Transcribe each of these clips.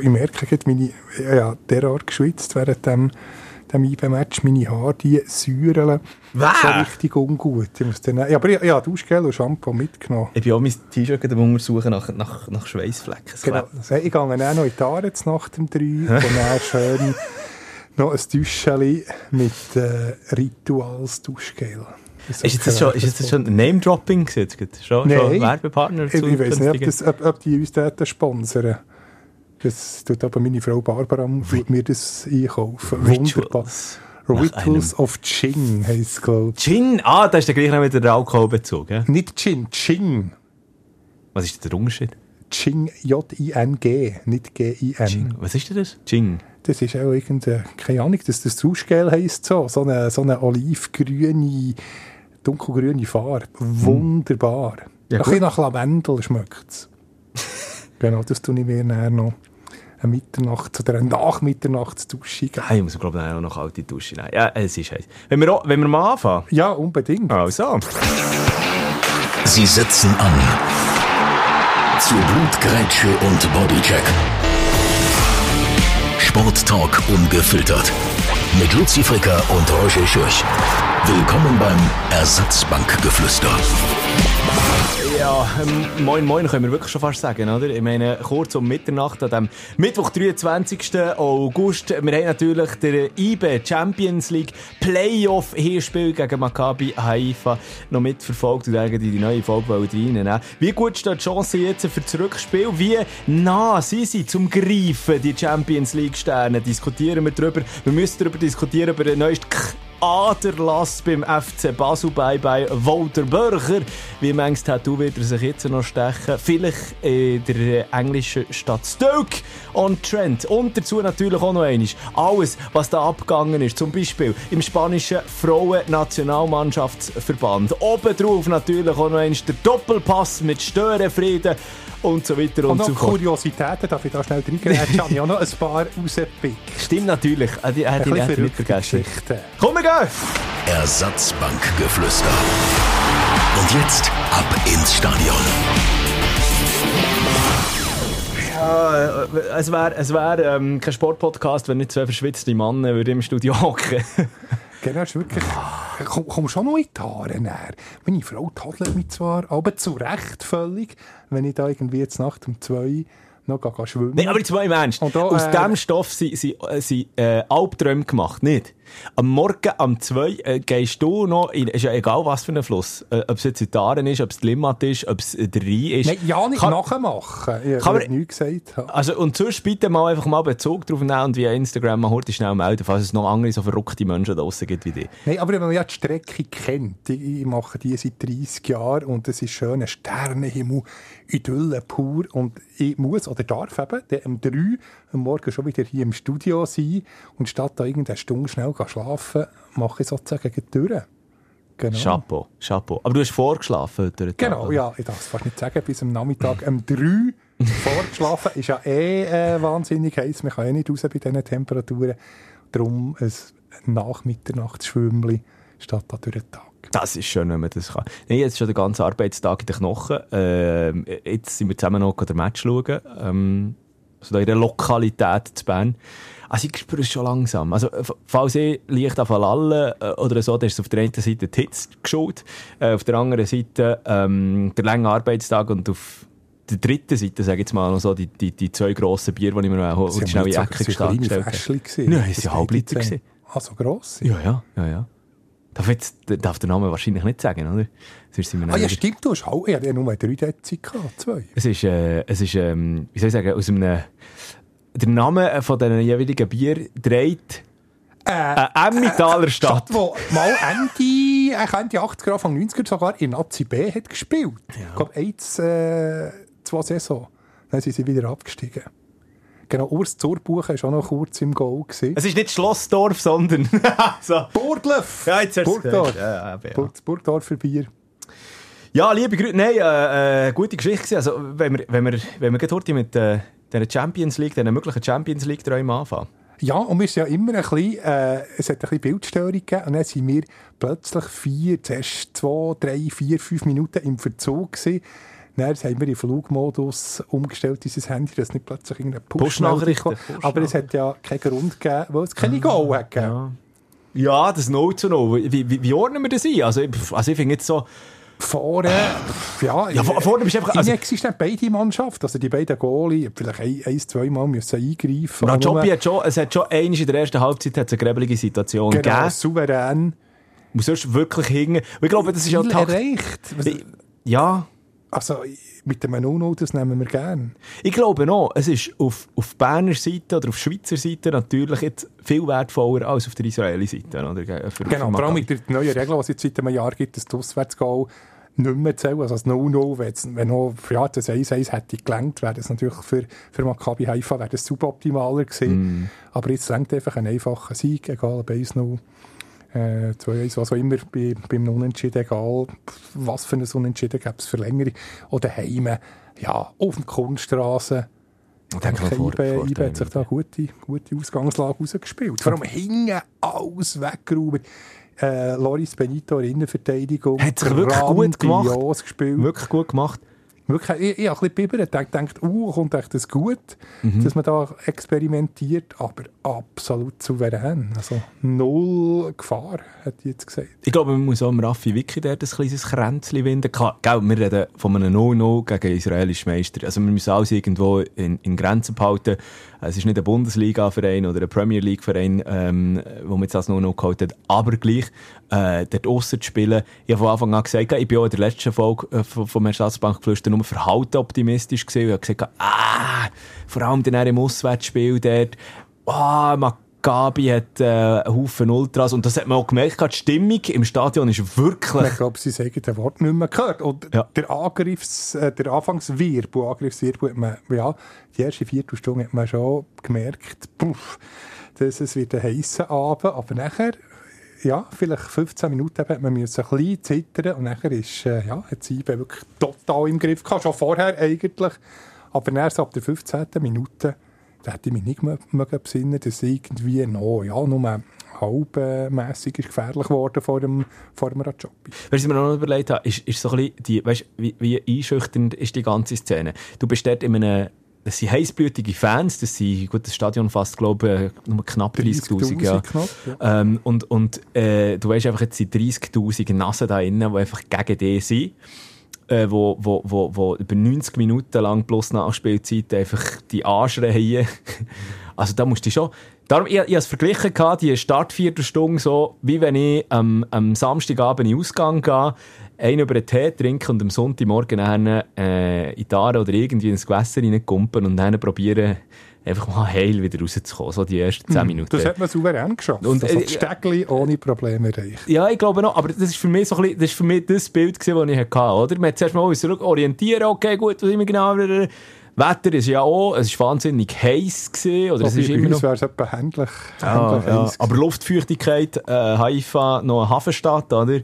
Ich merke gerade, meine, ja, derart geschwitzt während dem, dem IB-Match. Meine Haare, die säuren so richtig ungut. Ich muss dann, ja, aber ich, ja, Duschgel und Shampoo mitgenommen. Ich bin auch mein T-Shirt untersuchen nach, nach, nach Schweißflecken. Genau. Ich gehe dann auch noch in die Haare nach dem 3 und dann schön noch ein Duschchen mit äh, Rituals Duschgel. Ist, ist, das schon, ist das schon Name-Dropping? Schon, Nein. schon Werbepartner? Ich, ich weiß nicht, ob, das, ob, ob die uns dort sponsern. Das tut aber meine Frau Barbara tut mir das einkaufen. Wunderbar. Rituals of Ching heisst es, glaube ich. Gin? Ah, da ist der gleich noch wieder der Alkoholbezug. Ja? Nicht Gin, Ching. Was ist der Unterschied? Ching, J-I-N-G, nicht G-I-N. Was ist denn das? Ching. Das ist auch irgendeine, keine Ahnung, dass das Duschgel heisst so. So eine, so eine olivgrüne, dunkelgrüne Farbe. Wunderbar. Ja, Ein bisschen nach Lavendel schmeckt es. genau, das tue ich mir nachher noch eine Mitternacht oder eine Nachmitternachtsdusche geben. Ah, ich muss, glaube ich, auch noch kalte Dusche nehmen. Ja, es ist heiß. Wenn wir, wenn wir mal anfangen. Ja, unbedingt. Also. Sie setzen an. Zu Blutgrätsche und Bodycheck. Sporttalk ungefiltert. Mit Luzi Fricker und Roger Schürch. Willkommen beim Ersatzbankgeflüster. Ja, ähm, moin moin können wir wirklich schon fast sagen, oder? Ich meine, kurz um Mitternacht an dem Mittwoch, 23. August. Wir haben natürlich der IBE Champions League Playoff Hinspiel gegen Maccabi Haifa noch mitverfolgt und irgendwie die neue Folge reinnehmen. Wie gut steht die Chance jetzt für das Rückspiel? Wie nah sind sie zum Greifen, die Champions League Sterne? Diskutieren wir darüber. Wir müssen darüber diskutieren, über den neuesten Aderlass beim FC Basel bei bei Walter Börcher. Wie manches Tattoo wird er sich jetzt noch stechen? Vielleicht in der englischen Stadt Stoke on Trent. Und dazu natürlich auch noch eines. Alles, was da abgegangen ist. Zum Beispiel im spanischen Frauen-Nationalmannschaftsverband. Obendrauf natürlich auch noch eines der Doppelpass mit Störenfrieden und so weiter und, Und noch so fort. Kuriositäten, darf ich da schnell? Ich habe ja noch ein paar rausgepickt. Stimmt natürlich. Äh, Die hätte Ein ich nicht vergessen. Geschichten. Komm, wir gehen! Ersatzbankgeflüster. Und jetzt ab ins Stadion. Ja, äh, es wäre es wär, ähm, kein Sportpodcast, wenn nicht zwei verschwitzte Männer im Studio hocken. Genau, ist wirklich. Komm, komm schon noch in die Haare näher. Meine Frau tadelt mich zwar, aber zu Recht völlig, wenn ich da irgendwie jetzt Nacht um zwei noch gehe, gehe schwimmen. Nein, aber jetzt mal im Ernst. Da, Aus äh, diesem Stoff sind, sind, äh, sind äh, Albträume gemacht, nicht? Am Morgen um zwei äh, gehst du noch, in, ist ja egal was für ein Fluss, äh, ob es jetzt in Taren ist, ob es Limmat ist, ob es äh, der Rhein ist. Nein, ja, nicht Kann- nachmachen. Ich habe nichts gesagt. habe. Also, und sonst bitte mal einfach mal Bezug drauf nehmen und via Instagram mal heute schnell melden, falls es noch andere so verrückte Menschen da draussen gibt wie dich. Nein, aber wenn man ja die Strecke kennt, ich, ich mache die seit 30 Jahren und es ist schöner Sternenhimmel, Idylle pur und ich muss oder darf eben um 3 am Morgen schon wieder hier im Studio sein und statt da irgendeine Stunde schnell schlafen, mache ich sozusagen die. Genau. Chapeau, Chapeau. Aber du hast vorgeschlafen heute Genau, oder? ja, ich darf es fast nicht sagen, bis am Nachmittag um 3 vorgeschlafen. Ist ja eh äh, wahnsinnig heiß, man kann eh nicht raus bei diesen Temperaturen. Darum ein Nachmitternachtsschwümmli statt da durch den Tag. Das ist schön, wenn man das kann. Nein, jetzt ist schon der ganze Arbeitstag in den Knochen. Ähm, jetzt sind wir zusammen noch den Match schauen. Ähm, also in der Lokalität zu Bern. Also ich spüre es schon langsam. Also falls ich leicht auf Lallen äh, oder so, dann ist es auf der einen Seite die Hitze geschuld, äh, auf der anderen Seite ähm, der lange Arbeitstag und auf der dritten Seite, sage ich jetzt mal, noch so die, die, die zwei grossen Bier, die ich mir Sie haben schnell in die Ecke kleine gestellt habe. Fläschchen gewesen. Nein, es Das waren Halbliter. Ah, so gross? Ja, ja, ja, ja. Darf, jetzt, darf der Name wahrscheinlich nicht sagen, oder? Sonst sind wir Ah ja, stimmt, du hast auch, ich hatte ja nur drei Dezi gehabt, zwei. Es ist, äh, es ist ähm, wie soll ich sagen, aus einem... Der Name von diesen jeweiligen Bier dreht Äh, eine Emmentaler Stadt. Stadt, wo mal Ende, äh, Ende 80er, Anfang 90er sogar in Nazi B hat gespielt. Ich glaube, eins, äh, zwei Saison. Dann sind sie wieder abgestiegen. Genau, Urs Zurbuchen war auch noch kurz im Goal. Gewesen. Es ist nicht Schlossdorf, sondern... so. Burgdorf! Ja, jetzt hast Burgdorf. Ja, ja, ja. Burg- Burgdorfer Bier. Ja, liebe Grüße. Nein, äh, äh, gute Geschichte. Also, wenn wir, wenn wir, wenn wir heute mit äh, dieser Champions League, diesen möglichen Champions League-Träumen anfangen. Ja, und wir sind ja immer ein bisschen, äh, es hat ein bisschen Bildstörung gegeben und dann sind wir plötzlich vier, zuerst zwei, drei, vier, fünf Minuten im Verzug gewesen. Dann haben wir in Flugmodus umgestellt, dieses Handy, dass nicht plötzlich irgendeine Push-Nachrichten. Push Aber es hat ja keinen Grund gegeben, weil es keine Goal hat gegeben. Ja. Ja, das 0 zu 0. Wie, wie, wie ordnen wir das ein? Also, also ich finde jetzt so, Vorne, ja, Ja, vor- vorne bist du einfach- also- inexistent beide Mannschaften, also die beiden Goalie, vielleicht ein, ein zweimal müssen eingreifen. Na, nur- Jobby hat schon, es hat schon einmal in der ersten Halbzeit hat's eine gräbelige Situation genau, gegeben. souverän. Muss sonst wirklich hingen. Und ich glaube, das ist ja Ziel Takt. erreicht. Was- Ja, Also mit dem 0 das nehmen wir gerne. ich glaube noch, es ist auf, auf Berner Seite oder auf Schweizer Seite natürlich jetzt viel wertvoller als auf der Israeli Seite. Oder? Für, Genau, vor allem mit der neuen Regel, die es jetzt seit einem Jahr gibt, dass das Auswärtsgoal nicht mehr zählen. Also das 0-0, wenn noch ja, das 1-1 hätte gelangt, wäre das natürlich für, für Maccabi Haifa wäre das suboptimaler gewesen. Aber jetzt längt einfach ein einfacher Sieg, egal ob 1-0, äh, 2-1, was auch immer, bei, beim Unentschieden, egal was für ein Unentschieden gäbe es für längere. Oder Heime, ja, auf dem Kunststraße. Ich denke mal, vor- Ibe, vor Ibe dem- hat sich da eine gute, gute Ausgangslage rausgespielt. Vor allem hinten alles weggeräumt. Äh, Loris Benito in der Innenverteidigung. Hat sich wirklich gut gemacht. gespielt. Wirklich gut gemacht. Wirklich, ich, ich habe ein bisschen bibbert, ich dachte, uh, kommt echt das gut, Mhm. dass man da experimentiert, aber absolut souverän. Also null Gefahr, hätte ich jetzt gesagt. Ich glaube, man muss auch dem Raffi Wicki dort ein kleines Kränzchen winden. Klar, gell, wir reden von einem 0-0 gegen israelischen Meister. Also wir müssen alles irgendwo in, in Grenzen behalten. Es ist nicht ein Bundesliga-Verein oder ein Premier League-Verein, ähm, wo man jetzt das 0-0 geholt hat. Aber gleich, äh, dort aussen zu spielen. Ich habe von Anfang an gesagt, ich bin auch in der letzten Folge äh, vom Ersatzbankgeflüster nur verhalten optimistisch gewesen. Ich habe gesagt, ah, vor allem dann im Auswärtsspiel dort, ah, Maccabi hat äh, einen Haufen Ultras und das hat man auch gemerkt, die Stimmung im Stadion ist wirklich... Ich glaube, sie sagen das Wort nicht mehr gehört. Und Ja. der Angriffs-, äh, der Anfangswirbel, Angriffswirbel hat man, ja, die erste Viertelstunde hat man schon gemerkt, puff, dass es wird ein heißer Abend, aber nachher, ja, vielleicht 15 Minuten hat man müssen ein bisschen zittern und nachher ist, äh, ja, hat sie wirklich total im Griff gehabt, schon vorher eigentlich, aber erst ab der 15. Minute, da hätte ich mich nicht mehr besinnen, dass irgendwie noch, ja, nur halbmässig ist gefährlich geworden vor dem, vor dem Rajobi. Was ich mir noch überlegt habe, ist, ist so ein bisschen die, weißt, wie, wie einschüchternd ist die ganze Szene. Du bist dort in einem, das sind heißblütige Fans, das sind, gut, das Stadion fast, glaube ich, nur knapp 30'000, ja. knapp, ja. Ähm, und und äh, du weißt einfach, jetzt sind 30'000 Nassen da innen, die einfach gegen dich sind. Äh, wo, wo, wo, wo über 90 Minuten lang plus Nachspielzeit einfach die anschreien. also da musst du schon... Darum, ich, ich habe es verglichen, gehabt, die Startviertelstunde so, wie wenn ich am, am Samstagabend in den Ausgang gehe, einen über den Tee trinke und am Sonntagmorgen dann, äh, in die Aare oder irgendwie ins Gewässer reinkumpen und dann probieren, einfach mal heil wieder rauszukommen. So die ersten 10 Minuten. Das hat man souverän geschafft. Und, also äh, das Stegli ohne Probleme erreicht. Ja, ich glaube noch, aber das ist für mich so ein bisschen, das ist für mich das Bild gewesen, das ich hatte, oder? Man hat zuerst mal uns orientieren, okay, gut, was immer genau, Wetter ist ja auch, es war wahnsinnig heiß gewesen, oder es ist immer noch, wäre es etwa händlich, ja, händlich ja, aber Luftfeuchtigkeit, äh, Haifa, noch eine Hafenstadt, oder?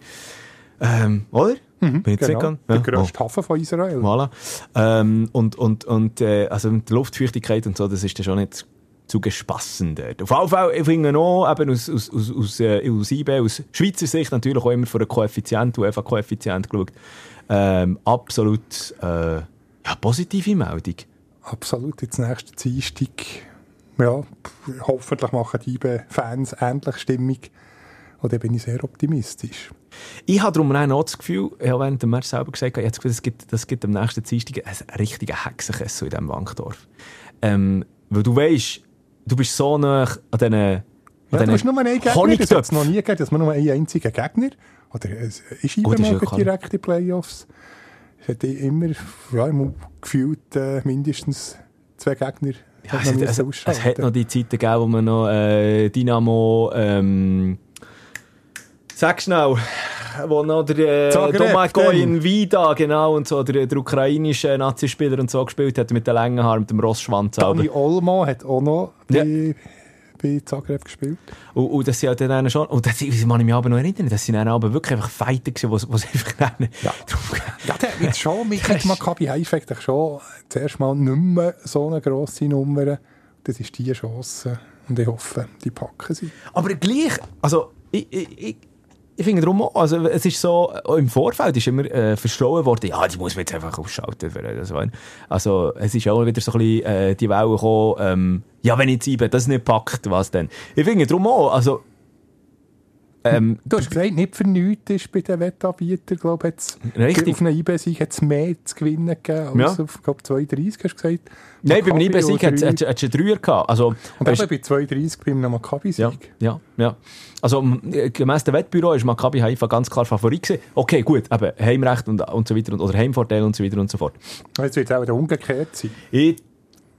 Ähm, oder? Bin ich Genau, der Ja, grösste Hafen von Israel. Voilà. Ähm, und, und, und, äh, also mit der Luftfeuchtigkeit und so, das ist dann schon nicht zu gespassen dort. Auf jeden Fall, ich finde auch, eben aus, aus, aus, aus, äh, aus IB, aus Schweizer Sicht natürlich auch immer von einem Koeffizient, UEFA-Koeffizient geschaut, ähm, absolut, äh, ja, positive Meldung. Absolut, jetzt nächste Dienstag. Ja, hoffentlich machen die IBE-Fans ähnlich Stimmung. Und da bin ich sehr optimistisch. Ich habe darum auch das Gefühl, ich habe während dem März selber gesagt, jetzt, das gibt, das gibt am nächsten Dienstag einen richtigen Hexenkessel in diesem Wankdorf. Ähm, weil du weißt, du bist so nah an diesen Ja, du hast nur einen Gegner, das hat es noch nie gegeben, dass man nur einen einzigen Gegner oder es ist mal ja für klar. direkte Playoffs. Es hat immer, ja, immer gefühlt äh, mindestens zwei Gegner Ja, es, hat, es, es hat noch die Zeiten gegeben, wo man noch äh, Dynamo, ähm, sag schnell, wo noch der äh, Domagoj Vida, genau, und so, der, der ukrainische Nazispieler und so gespielt hat, mit den langen Haaren, mit dem Rossschwanz. Dani Olmo hat auch noch Ja. bei, bei Zagreb gespielt. Und, und das sind ja dann schon, und das das kann ich mich aber noch erinnern, das sind dann aber wirklich einfach Fighter gewesen, es einfach dann Ja. drauf Ja, der hat jetzt schon mit, Maccabi eigentlich schon zuerst mal nicht mehr so eine grosse Nummer. Das ist die Chance. Und ich hoffe, die packen sie. Aber gleich, also, ich, ich, ich, ich finde darum also es ist so, auch im Vorfeld ist immer äh, verstohlen worden, ja, die muss man jetzt einfach ausschalten. Das. Also es ist auch wieder so ein bisschen äh, die Welle gekommen, ähm, ja, wenn ich jetzt IBE das nicht packt, was denn? Ich finde darum auch, also ähm, Du hast gesagt, nicht für nichts ist bei den Wettanbietern, glaube ich, Richtig. auf einer IB-Sieg hat es mehr zu gewinnen gegeben als Ja. auf, glaube 32, hast du gesagt. nein, beim oder hat es einen Dreier gehabt. Also, Und eben bei 32 beim Maccabi-Sieg. Ja, ja, ja. Also, m- gemäss dem Wettbüro ist Maccabi Haifa ganz klar Favorit gewesen. Okay, gut, eben Heimrecht und, und so weiter, und, oder Heimvorteil und so weiter und so fort. Jetzt wird es auch der umgekehrt sein. Ich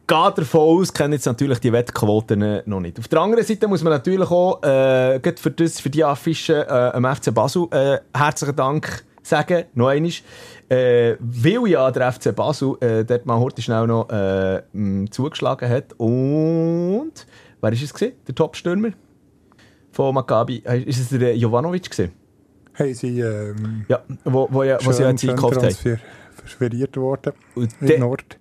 gehe davon aus, kenne jetzt natürlich die Wettquoten äh, noch nicht. Auf der anderen Seite muss man natürlich auch, äh, für, das, für die Affische äh, am FC Basel äh, herzlichen Dank sagen, noch einmal. Äh, weil ja der FC Basel äh, dort mal heute schnell noch äh, zugeschlagen hat. Und wer war es? Gewesen? Der Top-Stürmer von Maccabi. Äh, Ist es der Jovanovic? Gewesen? Haben sie ähm, Ja, wo, wo, ja, wo sie ja jetzt eingekauft haben. transfer- transferiert worden Und in Nord.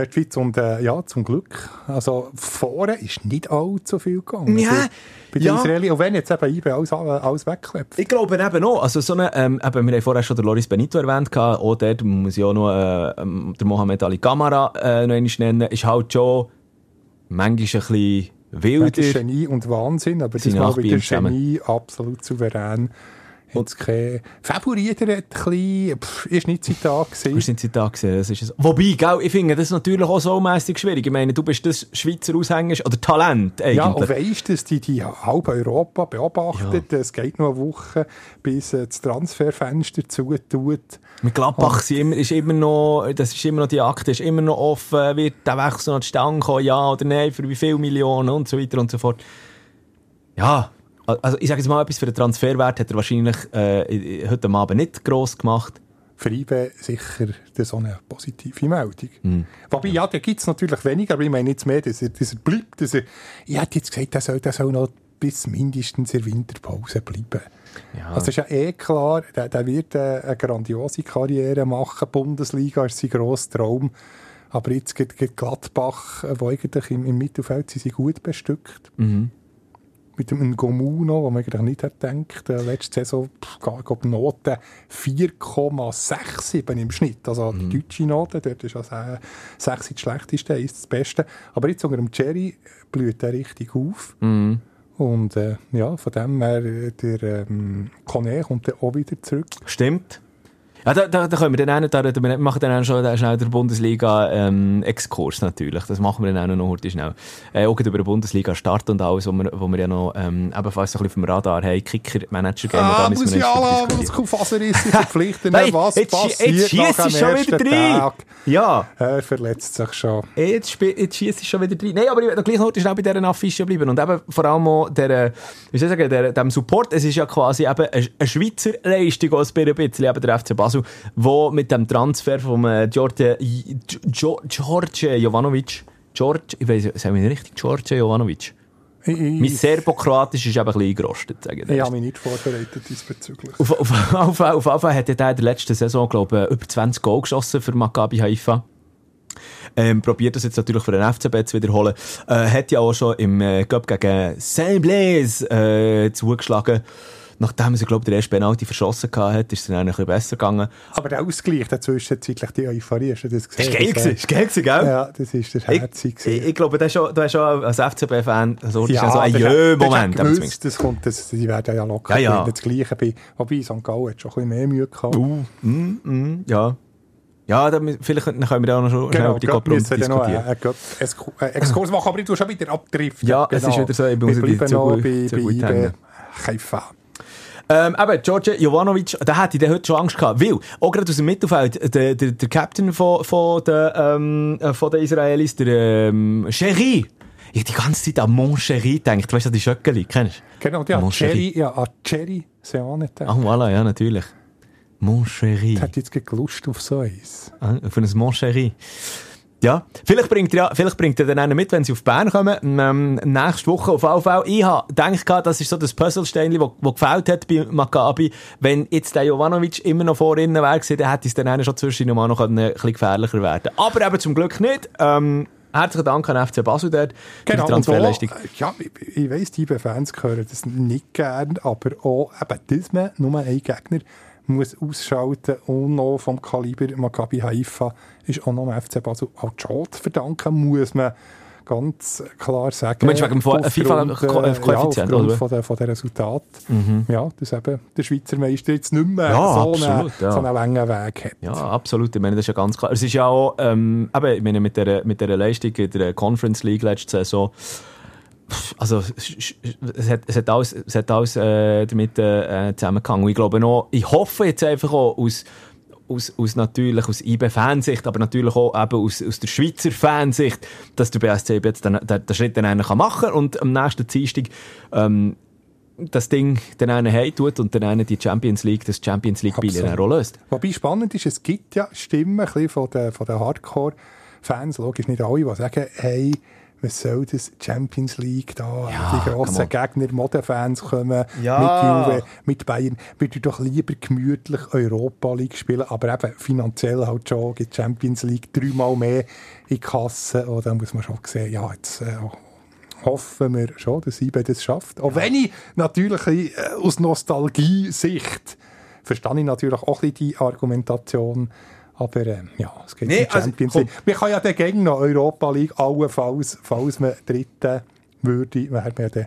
Westschweiz und äh, ja, zum Glück. Also vorne ist nicht allzu viel gegangen. Ja, bei, bei den ja. Israelis. Und wenn jetzt eben IBE alles, alles wegklebt. Ich glaube eben auch. Also so eine, ähm, eben, wir haben vorher schon den Loris Benito erwähnt. Auch dort muss ich auch noch äh, ähm, den Mohamed Ali Kamara äh, noch einmal nennen. Ist halt schon manchmal ein bisschen wilder. ist Genie und Wahnsinn, aber das nach wieder. Genie, absolut souverän. Und kein Favoriter hat ein bisschen, pff, ist nicht sein Tag gewesen. sind sie da gesehen? Das ist es. Wobei, gell, ich finde das natürlich auch so mäßig schwierig. Ich meine, du bist das Schweizer Aushängers oder Talent eigentlich. Ja, und weisst, dass die, die halb Europa beobachtet. Es geht noch eine Woche, bis äh, das Transferfenster zutut. Mit Gladbach sind immer, ist immer noch, das ist immer noch die Akte, ist immer noch offen, wird der Wechsel noch zustande kommen, ja oder nein, für wie viele Millionen und so weiter und so fort. Ja, also ich sage jetzt mal etwas, für den Transferwert hat er wahrscheinlich äh, heute Abend nicht gross gemacht. Für IBE sicher so eine positive Meldung. Hm. Wobei, ja, da gibt es natürlich weniger, aber ich meine jetzt mehr, dass er, dass er bleibt. Dass er, ich hätte jetzt gesagt, er soll, der soll noch bis mindestens in der Winterpause bleiben. Ja. Also ist ja eh klar, der, der wird äh, eine grandiose Karriere machen. Bundesliga ist sein grosser Traum. Aber jetzt geht, geht Gladbach, äh, wo eigentlich im, im Mittelfeld sind sie gut bestückt. Mhm. Mit dem Ngomuno, wo man eigentlich nicht hat gedacht. Äh, letzte Saison pff, glaub, Noten 4,67 im Schnitt. Also Mhm. die deutsche Note, dort ist also äh, 6 das schlechteste, ist das Beste. Aber jetzt unter dem Jerry blüht er richtig auf. Mhm. Und äh, ja, von dem her, äh, der ähm, Kone kommt dann auch wieder zurück. Stimmt. Ja, da, da, da können wir dann auch, da, da, wir machen dann auch schon äh, schnell den Bundesliga-Exkurs natürlich. Das machen wir dann auch noch heute schnell. Äh, auch über den Bundesliga-Start und alles, wo wir, wo wir ja noch ähm, ebenfalls so ein bisschen auf dem Radar haben. Kicker-Manager-Game. und da müssen wir noch ein bisschen diskutieren. Muskelfaserrisse verpflichten. Nein, was jetzt, passiert jetzt nach schießt es schon wieder. Tag? Ja. Er verletzt sich schon. Jetzt, jetzt schießt es schon wieder rein. Nein, aber ich will gleich noch schnell bei dieser Affische bleiben. Und eben vor allem auch der, äh, wie soll ich sagen, der, dem Support. Es ist ja quasi eben eine, eine Schweizer Leistung, auch ein bisschen, eben der FC Basel, wo mit dem Transfer von äh, George, Gio- George Jovanovic, George, ich weiß, sagen wir richtig, George Jovanovic. Ich, Mein Serbo-Kroatisch ist eben ein bisschen eingerostet, sage ich habe mich nicht vorbereitet diesbezüglich. Auf, auf, auf, auf, auf hat er in der letzten Saison, glaube ich, über 20 Goal geschossen für Maccabi Haifa. Ähm, probiert das jetzt natürlich für den FCB zu wiederholen. Äh, hat ja auch schon im äh, Cup gegen Saint-Blaise äh, zugeschlagen. Nachdem er, glaube ich, den ersten Penalty verschossen hat, ist es dann ein bisschen besser gegangen. Aber der Ausgleich, der zwischenzeitlich die Euphorie, hast du das Das gesehen? war geil, Das, ist geil, gell? Ja, das ist der Ich, Herzig. ich, ich glaube, du hast schon, du hast schon als FCB-Fan so, ja, so ein das Jö-Moment. das das kommt, das, die werden ja locker Ja, ja. Das Gleiche bei, wobei St. Gallen hat schon ein bisschen mehr Mühe gehabt. Uh, mm, mm, ja. Ja, dann, vielleicht können wir da auch noch schnell über die noch diskutieren. einen einen Cup- einen Exkurs machen, aber ich tue schon wieder abdriften. Ja, es ist wieder so, ich muss bleiben zu noch bei, zu bei hängen. Haifa. Ähm, eben, George Jovanovic, da hätte ich heute schon Angst gehabt. Weil, auch gerade aus dem Mittelfeld, der, der, der Captain von, von, der, ähm, äh, von den Israelis, der ähm, Cherie. Ich die ganze Zeit an Mon Cherie gedacht. Weißt du, die Schöckeli, kennst du? Genau, ja, Mon Cherry, ja, an Cherry Seane. Ah, voilà, ja, natürlich. Mon Cherie. Ich hätte jetzt gerade Lust auf so eins. Ah, Für ein Mon Cherie. Ja, vielleicht bringt er, ja, vielleicht bringt er dann einen mit, wenn sie auf Bern kommen. Ähm, nächste Woche auf AV. Ich habe gedacht, das ist so das Puzzlestein, das wo gefällt hat bei Maccabi. Wenn jetzt der Jovanovic immer noch vor ihnen wäre dann hätte es dann einen schon zwischen mal noch ein bisschen gefährlicher werden Aber eben zum Glück nicht. Ähm, herzlichen Dank an FC Basel dort Genau, für die und Transferleistung. auch, ja, ich, ich weiss, die Fans hören das nicht gern, aber auch, eben, dass man nur einen Gegner muss ausschalten und noch vom Kaliber Maccabi Haifa ist auch noch dem FC Basel auch die Schuld verdanken, muss man ganz klar sagen. Du meinst wegen dem FIFA-Koeffizient, äh, ja, aufgrund oder? von der, von der Resultat. Ja, dass eben der Schweizer Meister jetzt nicht mehr Ja, so, absolut, einen, ja. so einen langen Weg hat. Ja, absolut. Ich meine, das ist ja ganz klar. Es ist ja auch, ähm, eben, ich meine, mit der, mit der Leistung in der Conference League letzte Saison, also, es, es hat, es hat alles, es hat alles äh, damit äh, zusammengehangen. Und ich glaube noch, ich hoffe jetzt einfach auch aus, aus, aus natürlich aus IB-Fansicht, aber natürlich auch eben aus, aus der Schweizer Fansicht, dass der BSC jetzt den, den, den Schritt dann machen kann und am nächsten Dienstag ähm, das Ding dann einen heim tut und dann einen die Champions League, das Champions League-Bier Absolut. dann auch löst. Wobei spannend ist, es gibt ja Stimmen von den Hardcore-Fans, logisch nicht alle, die sagen, hey, was soll das Champions League da? Ja, die grossen Gegner, Modefans kommen Ja. mit Juve, mit Bayern. Würde doch lieber gemütlich Europa League spielen, aber eben finanziell halt schon gibt die Champions League dreimal mehr in Kasse. Und dann muss man schon sehen, ja, jetzt äh, hoffen wir schon, dass IBE das schafft. Auch wenn ich natürlich äh, aus Nostalgie-Sicht verstehe ich natürlich auch ein bisschen die Argumentation. Aber ähm, ja, es geht Nee, um also, Champions. League. Man kann ja dagegen noch Europa League, allenfalls, falls man Dritte würde, wäre man ja dann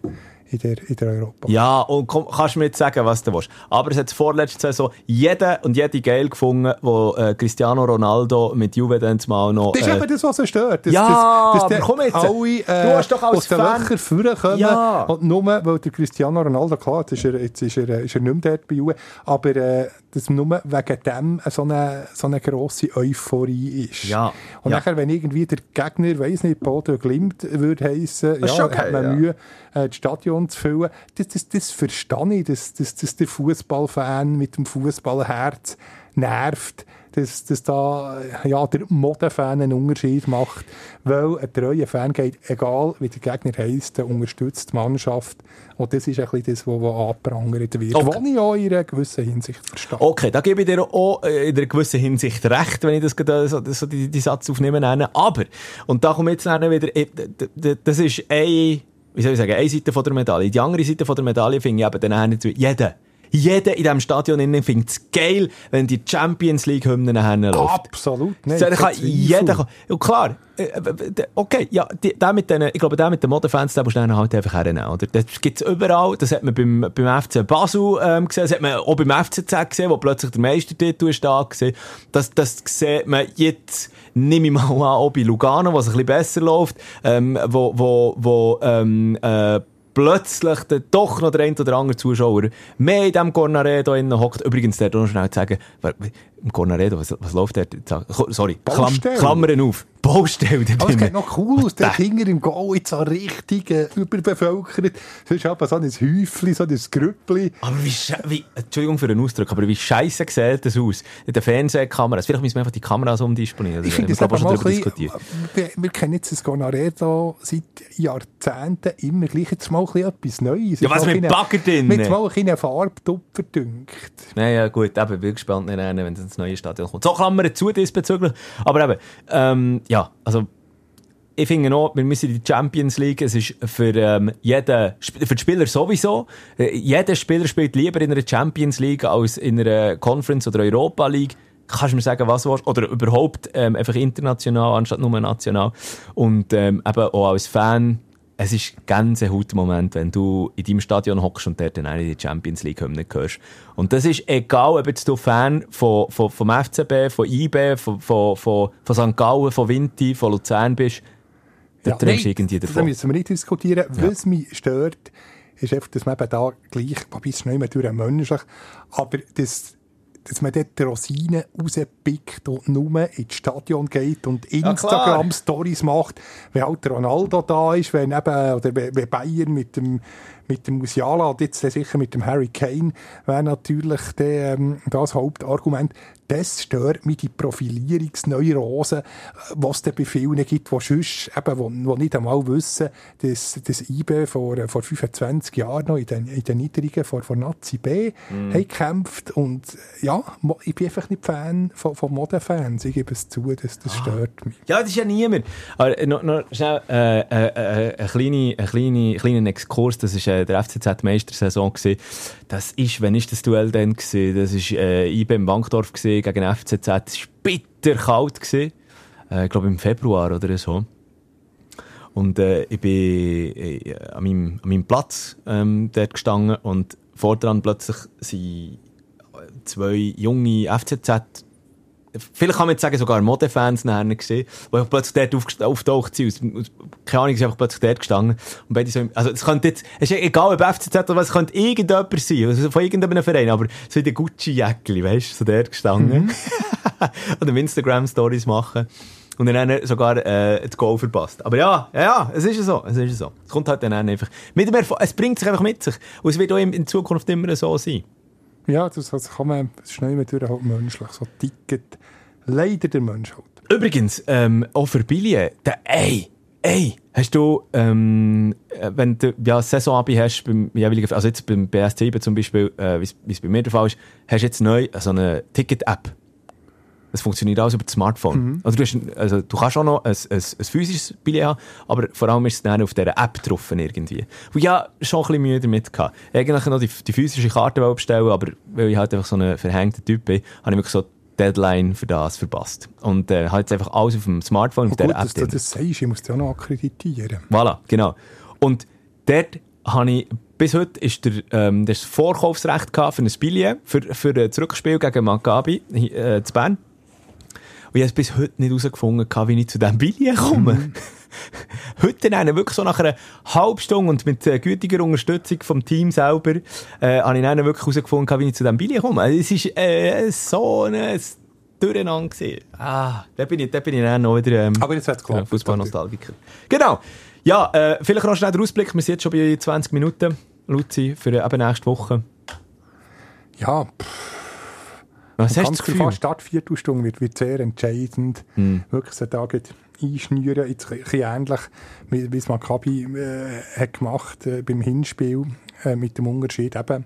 in der, in der Europa. Ja, und komm, kannst du mir jetzt sagen, was du willst. Aber es hat vorletzte Saison jeder und jede geil gefunden, wo äh, Cristiano Ronaldo mit Juve dann mal noch... Das ist äh, eben das, was er stört. Dass, Ja, dass aber der komm jetzt. alle äh, Du hast doch als Fan- Löchern vorkommen. Ja. Und nur, weil der Cristiano Ronaldo, klar, jetzt ist er, jetzt ist er, äh, ist er nicht mehr dort bei Juve, aber äh, dass nur wegen dem so eine, so eine grosse Euphorie ist. Ja, Und ja. nachher, wenn irgendwie der Gegner, weiss nicht, Bodo Glimt würde heissen, Das ja, okay, hat man. Mühe, äh, das Stadion zu füllen. Das, das, das verstehe ich, dass, dass, dass der Fußballfan mit dem Fußballherz nervt, dass, dass da ja, der Modefan einen Unterschied macht, weil ein treuer Fan geht, egal wie der Gegner heisst, der unterstützt die Mannschaft. Und das ist ein bisschen das, was angeprangert wird. Okay. Was ich auch in einer gewissen Hinsicht verstehe. Okay, da gebe ich dir auch äh, in einer gewissen Hinsicht recht, wenn ich das so, so die, die Satz aufnehme. nenne. Aber, und da komme ich jetzt wieder, äh, das ist eine, wie soll ich sagen, eine Seite von der Medaille. Die andere Seite von der Medaille finde ich eben dann nicht jeder. Jeder in diesem Stadion innen findet es geil, wenn die Champions League-Hymnen läuft. Absolut. Nein, So, kann jeder kann, ja, klar, äh, äh, okay, ja, die, der mit den, ich glaube, der mit den Modefans, den musst du dann halt einfach hernehmen, oder? Das gibt's überall, das hat man beim, beim FC Basel ähm, gesehen, das hat man auch beim FCZ gesehen, wo plötzlich der Meistertitel ist da gesehen. Das, das sieht man jetzt, nehme ich mal an, auch bei Lugano, wo es ein bisschen besser läuft, ähm, wo, wo, wo, ähm, äh, plötzlich dann doch noch der ein oder andere Zuschauer mehr in diesem Cornaredo hockt. Übrigens, der noch schnell zu sagen, im Cornaredo, was, was läuft der? Sorry, Klam. Klammern auf. Baustelle Aber es geht noch cool aus, der der- Finger im Goal jetzt so richtig äh, überbevölkert. Es ist aber so ein Häufchen, so ein Grüppli. Aber wie, wie, Entschuldigung für den Ausdruck, aber wie scheiße sieht das aus? In den Fernsehkameras. Vielleicht müssen wir einfach die Kameras umdisponieren. Ich finde es haben aber schon mal diskutiert. bisschen, wir, wir kennen jetzt das Gonaredo seit Jahrzehnten immer gleich jetzt mal ein bisschen etwas Neues. Ja, was mit Bagger drin? Mit mal ein Farbtupfer dünkt. Naja, gut, eben, bin gespannt, wenn das neue Stadion kommt. So Klammern zu diesbezüglich. Aber eben, ähm, ja, also, ich finde noch, wir müssen die Champions League, es ist für, ähm, jeden, für die Spieler sowieso, äh, jeder Spieler spielt lieber in einer Champions League als in einer Conference oder Europa League. Kannst du mir sagen, was du willst? Oder überhaupt ähm, einfach international anstatt nur national. Und ähm, eben auch als Fan, es ist ein Gänsehautmoment, wenn du in deinem Stadion hockst und dort dann eine die Champions League Hymne hörst. Und das ist egal, ob jetzt du Fan von, von, vom FCB, von IB, von, von, von, von St. Gallen, von Vinti, von Luzern bist, da träumst du irgendwie Da davon. müssen wir nicht diskutieren. Was mich stört, ist einfach, dass man eben da gleich, wobei es schnell durch menschlich, aber das, dass man dort die Rosinen rauspickt und nur ins Stadion geht und. Instagram-Stories macht, wenn halt Ronaldo da ist, wenn eben, oder wenn Bayern mit dem, mit dem Musiala und jetzt sicher mit dem Harry Kane, wäre natürlich der, ähm, das Hauptargument. das stört mich, die Profilierungsneurose, was es bei vielen gibt, die sonst eben, wo, wo nicht einmal wissen, dass das IB vor, vor 25 Jahren noch in den, in den Niedrigen vor, vor Nazi B mm. gekämpft und ja, ich bin einfach nicht Fan von, von Modefans, ich gebe es zu, das, das ah. stört mich. Ja, das ist ja niemand. Aber noch, noch schnell äh, äh, äh, ein kleiner ein kleine, kleiner Exkurs, das war äh, der FCZ-Meistersaison. Das ist, wenn ist das Duell dann gewesen? Das war äh, IB im Bankdorf gewesen, gegen FCZ. Es war bitterkalt. Gewesen. Äh, ich glaube im Februar oder so. Und äh, ich bin äh, an, meinem, an meinem Platz ähm, dort gestanden und vordran plötzlich sind zwei junge FCZ Vielleicht kann man jetzt sagen, sogar Modefans nachher gesehen, die plötzlich dort auf, auftaucht sind. keine Ahnung, sind einfach plötzlich dort gestanden. Und beide so, also, es könnte jetzt, es ist egal, ob FCZ oder was, es könnte irgendjemand sein, also von irgendeinem Verein, aber so in der Gucci-Jäckli, weißt du, so dort gestanden. Mhm. und im Instagram-Stories machen. Und dann sogar, äh, das Goal verpasst. Aber ja, ja, ja, es ist so, es ist so. Es kommt halt dann einfach, mit dem Erfolg, es bringt sich einfach mit sich. Und es wird auch in, in Zukunft immer so sein. Ja, das, das kann man, ist nicht mehr halt menschlich, so ticket leider der Mensch halt. Übrigens, ähm, auch für Billy, der, ey, ey, hast du, ähm, äh, wenn du ja Saisonabi hast, beim jeweiligen, also jetzt beim BSC zum Beispiel, äh, wie es bei mir der Fall ist, hast du jetzt neu so eine Ticket-App. Das funktioniert alles über das Smartphone. Mhm. Also, du hast, also du kannst auch noch ein, ein, ein physisches Billett haben, aber vor allem ist es dann auf dieser App drauf irgendwie. Und ja, schon ein bisschen Mühe damit gehabt. Eigentlich noch die, die physische Karte bestellen, aber weil ich halt einfach so ein verhängter Typ bin, habe ich wirklich so Deadline für das verpasst. Und äh, habe jetzt einfach alles auf dem Smartphone, auf oh, der App. Dass du das sagst, ich muss dich auch noch akkreditieren. Voilà, genau. Und dort habe ich bis heute ist der, ähm, das Vorkaufsrecht für ein Billett für, für ein Zurückspiel gegen Maccabi äh, zu Bern. Und ich habe bis heute nicht herausgefunden, wie ich zu diesem Billett komme. Mhm. heute dann wirklich so nach einer halben Stunde und mit äh, gütiger Unterstützung vom Team selber, äh, habe ich dann wirklich herausgefunden, wie ich zu diesem Billett komme. Also, es ist äh, so ein Durcheinander gewesen. Ah, da bin ich, da bin ich dann noch wieder ähm, Aber jetzt wird's klar. Fußball-Nostalgiker. Genau. Ja, äh, vielleicht noch schnell der Ausblick. Wir sind jetzt schon bei 20 Minuten, Luzi, für äh, eben nächste Woche. Ja, pff was hast ganz viel Start Viertelstunde wird, wird sehr entscheidend. Mhm. Wirklich so Tag einschnüren, jetzt ein bisschen ähnlich, wie es Maccabi äh, hat gemacht äh, beim Hinspiel äh, mit dem Unterschied eben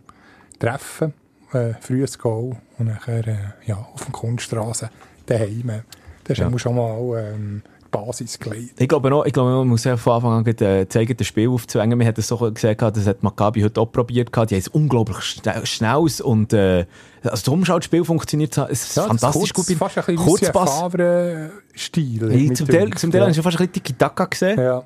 treffen, äh, frühes Goal und nachher äh, ja, auf der Kunststraße daheim. Das ist ja. schon mal ähm, Basis gelegt. Ich glaube noch, ich glaube, man muss ja von Anfang an äh, zeigen, das Spiel aufzwängen. Wir haben es so gesehen, das hat Maccabi heute auch probiert. Die haben es unglaublich schnell und äh, also das Umschaltspiel funktioniert es ist ja, fantastisch kurz, gut. Fast ein bisschen Kurzpass. Stil. Hey, zum Teil, zum Teil habe ich fast ein bisschen Tiki-Taka gesehen. Ja.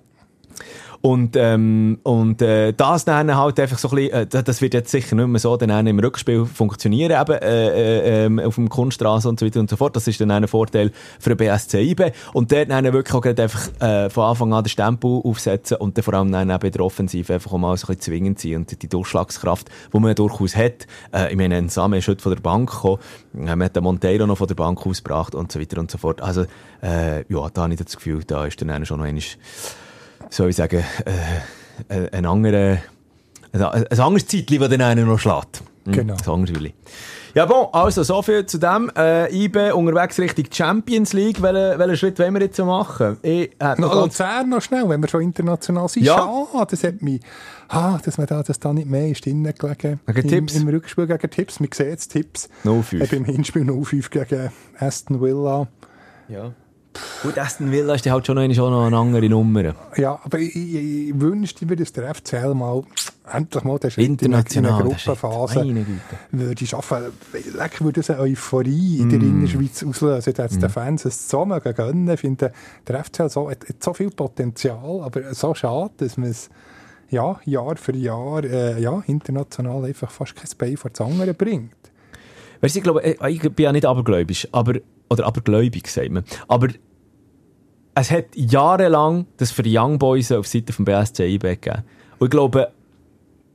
Und, ähm, und äh, das dann halt einfach so ein bisschen, äh, das wird jetzt sicher nicht mehr so dann im Rückspiel funktionieren, eben äh, äh, ähm, auf dem Kunststraße und so weiter und so fort. Das ist dann ein Vorteil für den BSC IB. Und dort dann wirklich auch einfach äh, von Anfang an den Stempel aufsetzen und dann vor allem dann eben bei der Offensive einfach auch mal so ein bisschen zwingend sein und die Durchschlagskraft, die man durchaus hat. Äh, ich meine, ein Same ist heute von der Bank gekommen, äh, man hat den Monteiro noch von der Bank ausgebracht und so weiter und so fort. Also, äh, ja, da habe ich das Gefühl, da ist dann schon noch einmal soll ich sagen, äh, äh ein, anderer, ein, ein anderes Zeitchen, das dann einen noch schlägt. Mhm, genau. Ein Ja, bon, also so viel zu dem. Äh, IB unterwegs Richtung Champions League. Welchen, welchen Schritt wollen wir jetzt machen? Ich, äh, noch Luzern noch schnell, wenn wir schon international sind. Ja. Schade, das hat mich, ah, dass man da, dass da nicht mehr ist drinnen gelegen. Gegen Im, Tipps? Im Rückspiel gegen Tipps. Wir sehen jetzt Tipps. 0-5. Äh, beim Hinspiel 0-5 gegen Aston Villa. Ja. Gut, Aston Villa ist halt schon noch eine andere Nummer. Ja, aber ich, ich, ich wünschte mir, dass der FCL mal endlich mal den Schritt International, in einer Gruppenphase würde schaffen. Leck würde es eine Euphorie in der mm. Innerschweiz auslösen. Da mm. den Fans es so mögen gönnen. Ich finde, der FCL so, hat, hat so viel Potenzial, aber so schade, dass man es ja, Jahr für Jahr äh, ja, international einfach fast kein Bein vor das andere bringt. Weißt du, ich glaube, äh, ich bin ja nicht abergläubisch, aber oder abergläubig, sagt man. Aber es hat jahrelang das für die Young Boys auf Seite vom BSC IB gegeben. Und ich glaube,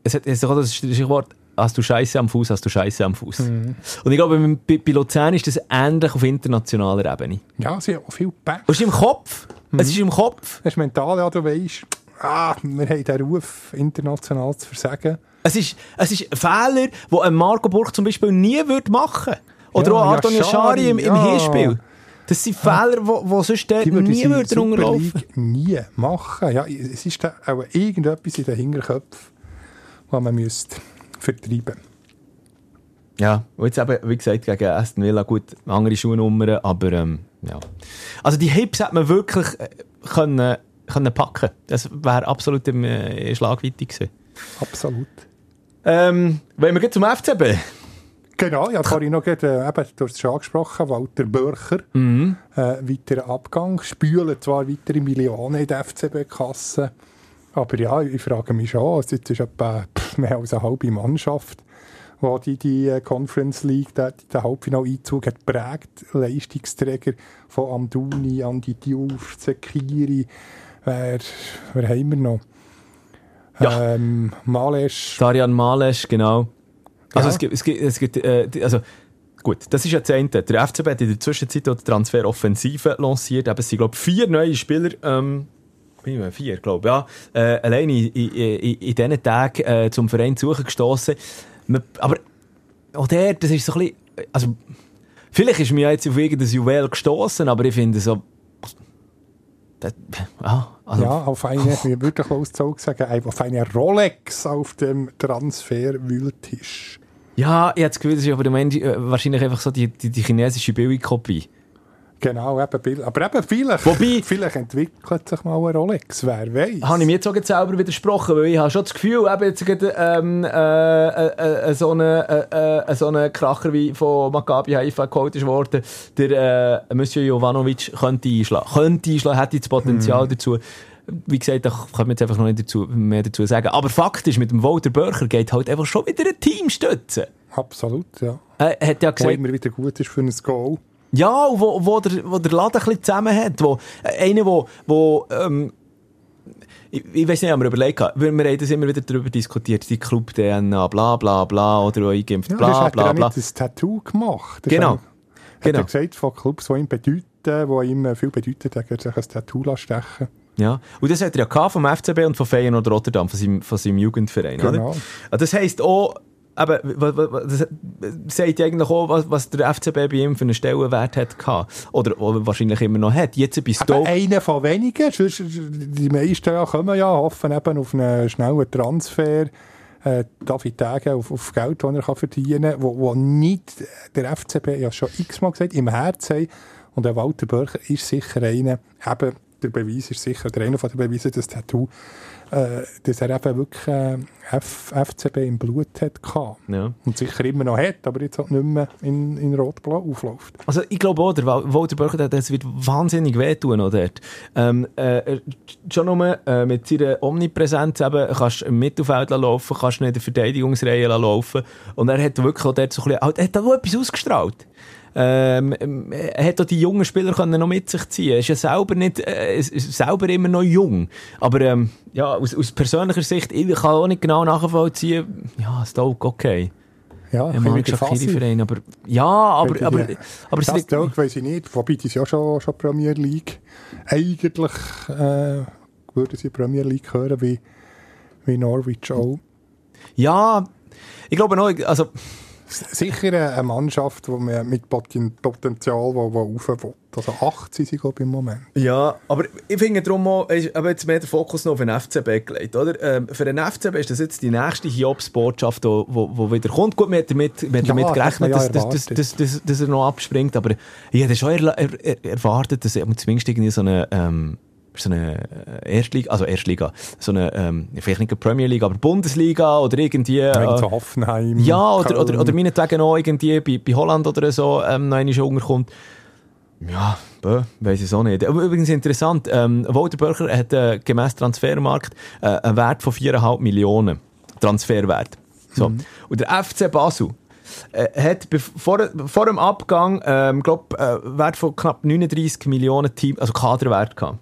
es hat, es hat das Stichwort, hast du Scheiße am Fuß, hast du Scheiße am Fuß. Mhm. Und ich glaube, bei, bei Luzern ist das ähnlich auf internationaler Ebene. Ja, sie haben auch viel Pech. Es ist im Kopf. Mhm. Es ist im Kopf. Es ist mental, ja, du weißt, ah, wir haben den Ruf, international zu versagen. Es ist, es ist ein Fehler, den ein Marco Burg zum Beispiel nie würde machen würde. Oder Ja, auch Antonio Schari, im, im. Hinspiel. Das sind Fehler, die wo, wo sonst Die nie. Super League nie machen. Ja, es ist da auch irgendetwas in den Hinterköpfen, was man müsste vertreiben Ja, und jetzt eben, wie gesagt, gegen Aston Villa, gut, andere Schuhnummern, aber ähm, ja. Also die Hips hat man wirklich äh, können, können packen. Das wäre absolut im äh, Schlagweite gewesen. Absolut. Ähm, wenn wir zum FCB. Genau, ja, vorhin noch gerade, äh, eben, du hast es schon angesprochen, Walter Börcher, Mhm. äh, weiterer Abgang, spülen zwar weitere Millionen in der FCB-Kasse, aber ja, ich frage mich schon, also jetzt ist etwa pff, mehr als eine halbe Mannschaft, wo die, die äh, Conference League, den, den Halbfinaleinzug hat prägt, Leistungsträger von Amduni, Andi Diouf, Zekiri, wer, wer haben wir noch? Ja. Ähm, Malesch, Darian Malesch, genau. Also es gibt, es gibt, es gibt äh, also gut, das ist ja das eine. Der FCB hat in der Zwischenzeit auch die Transferoffensive lanciert. Eben, es sind, glaube ich, vier neue Spieler, ähm, vier, glaube ich, ja, äh, allein in, in, in, in diesen Tagen äh, zum Verein zu suchen gestossen. Aber auch der, das ist so ein bisschen, also vielleicht ist mir jetzt auf irgendein Juwel gestossen, aber ich finde so, das, ja, also, Ja, auf eine, wie würde ich ausgezogen sagen, auf eine Rolex auf dem Transferwühltisch. Ja, ich habe das Gefühl, das ist aber der Mensch, äh, wahrscheinlich einfach so die, die, die chinesische Billigkopie. Genau, eben, aber eben vielleicht, Wobei- vielleicht entwickelt sich mal eine Rolex, wer weiß. Habe ich mir jetzt auch selber widersprochen, weil ich habe schon das Gefühl, eben jetzt gerade, ähm, äh, äh, äh, so einen äh, äh, so eine Kracher wie von Maccabi Haifa geholt ist worden, der äh, Monsieur Jovanovic könnte einschlagen. Könnte einschlagen, hätte das Potenzial dazu. Wie gesagt, da kann man jetzt einfach noch nicht dazu, mehr dazu sagen. Aber Fakt ist, mit dem Walter Börcher geht halt einfach schon wieder ein Team stützen. Absolut, ja. Er hat ja Wo gesagt, immer wieder gut ist für ein Goal. Ja, und wo, wo, der, wo der Laden ein bisschen zusammen hat. Wo, äh, einer, wo, wo ähm, ich, ich weiß nicht, haben wir überlegt, weil wir haben das immer wieder darüber diskutiert, die Club-DNA, bla bla bla, oder eingeimpft, Ja, bla hat er bla bla. nicht ein Tattoo gemacht. Das Genau. Hat, hat Genau. er gesagt, von Clubs, die ihm bedeuten, die ihm äh, viel bedeuten, hat er sich ein Tattoo stechen Ja. Und das hat er ja vom FCB und von Feyenoord Rotterdam, von seinem, von seinem Jugendverein, Genau. oder? Ah, Das heisst auch, aber das sagt eigentlich auch, was, was der FCB bei ihm für einen Stellenwert hat gehabt. Oder, oder wahrscheinlich immer noch hat. Jetzt Aber Stoke. einer von wenigen. Sonst- Die meisten kommen ja, hoffen eben auf einen schnellen Transfer. Äh, David Tage auf, auf Geld, das er kann verdienen kann, wo, wo nicht der FCB, ja schon x-mal gesagt, im Herz haben. Und der Walter Börcher ist sicher einer, eben, der Beweis ist sicher, der einer von den Beweisen, das Tattoo, äh, dass er eben wirklich äh, FCB im Blut hat gehabt. Ja. Und sicher immer noch hat, aber jetzt halt nicht mehr in, in Rot-Blau aufläuft. Also ich glaube auch, der Wal- Walter Börcher, der- das wird wahnsinnig wehtun noch dort. Ähm, äh, schon nur äh, mit seiner Omnipräsenz eben, kannst du im Mittelfeld laufen, kannst du in der Verteidigungsreihe laufen und er hat wirklich auch dort so ein bisschen, er hat auch etwas ausgestrahlt. Ähm, ähm, er hat auch die jungen Spieler können noch mit sich ziehen. Ist ja selber nicht, äh, selber immer noch jung. Aber ähm, ja, aus, aus persönlicher Sicht, ich kann auch nicht genau nachvollziehen, ja, Stoke, okay. Ja, Mannschaft, passiv. Verein, aber ja, aber, aber, aber es das liegt- Tag weiss ich nicht. Wobei, sind ja schon, schon Premier League. Eigentlich äh, würden sie Premier League hören, wie, wie Norwich auch. Ja, ich glaube noch, also, Sicher eine Mannschaft, die man mit Poten- Potenzial wo, wo rauf will. Also 8 sind sie, glaube ich, im Moment. ja, aber ich finde darum auch, ist aber jetzt mehr der Fokus noch auf den FCB gelegt, oder? Ähm, für den FCB ist das jetzt die nächste Hiobs-Botschaft, die wo, wo, wieder kommt. Gut, wir haben damit, wir haben Ja, damit gerechnet, hat man ja dass, dass, dass, dass, er noch abspringt, aber ich hätte schon er, er, erwartet, dass er zumindest irgendwie so eine, ähm, so eine äh, Erstliga, also Erstliga, so eine, ähm, vielleicht nicht eine Premier League, aber Bundesliga oder irgendwie... Äh, äh, so Hoffenheim. Ja, oder, Köln. oder, oder meinetwegen auch irgendwie bei, bei Holland oder so ähm, noch einmal unterkommt. Ja, weiss ich auch nicht. Übrigens interessant, ähm, Walter Börcher hat äh, gemäss Transfermarkt äh, einen Wert von 4,5 Millionen Transferwert. So. Und der FC Basel äh, hat vor, vor dem Abgang, ähm, glaub, äh, Wert von knapp 39 Millionen Team, also Kaderwert gehabt.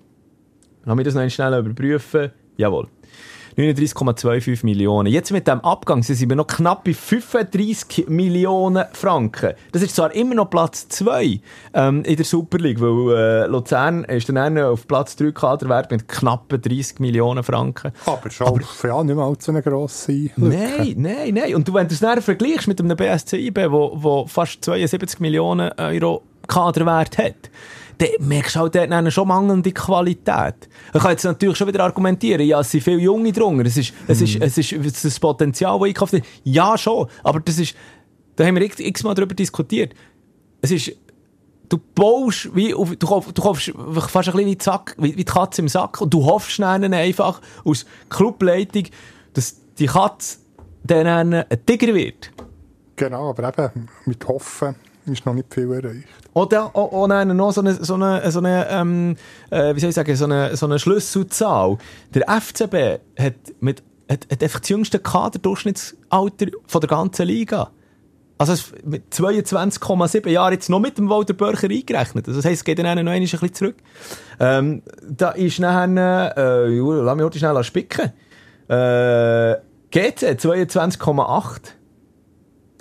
Dann haben wir das noch schnell überprüfen. Jawohl. 39,25 Millionen. Jetzt mit dem Abgang sind wir noch knapp bei 35 Millionen Franken. Das ist zwar immer noch Platz 2 ähm, in der Super League, weil äh, Luzern ist dann auf Platz 3 Kaderwert mit knappen 30 Millionen Franken. Aber schon Aber, ja, nicht mal so eine grosse Lücke. Nein, nein, nein. Und du, wenn du es dann vergleichst mit einem BSC IB, wo, wo fast 72 Millionen Euro Kaderwert hat, dann merkst du halt dort schon mangelnde Qualität. Ich kann jetzt natürlich schon wieder argumentieren, ja, es sind viele Junge drunter, es ist, es ist, es ist das Potenzial, das einkauft wird. Ja, schon, aber das ist, da haben wir x-mal darüber diskutiert. Es ist, du baust wie auf, du, kaufst, du kaufst fast ein bisschen wie Sack, wie, wie die Katze im Sack und du hoffst dann einfach aus Clubleitung, dass die Katze dann ein Tiger wird. Genau, aber eben mit Hoffen ist noch nicht viel erreicht. Oder auch, auch noch so eine, so eine, so eine ähm, äh, wie soll ich sagen, so eine, so eine Schlüsselzahl. Der FCB hat, mit, hat, hat einfach das jüngste Kaderdurchschnittsalter von der ganzen Liga. Also mit 22,7 Jahren jetzt noch mit dem Walter Börcher eingerechnet. Also das heisst, es geht dann noch ein bisschen zurück. Ähm, da ist nachher, äh, lass mich heute schnell spicken. Äh, GC 22,8.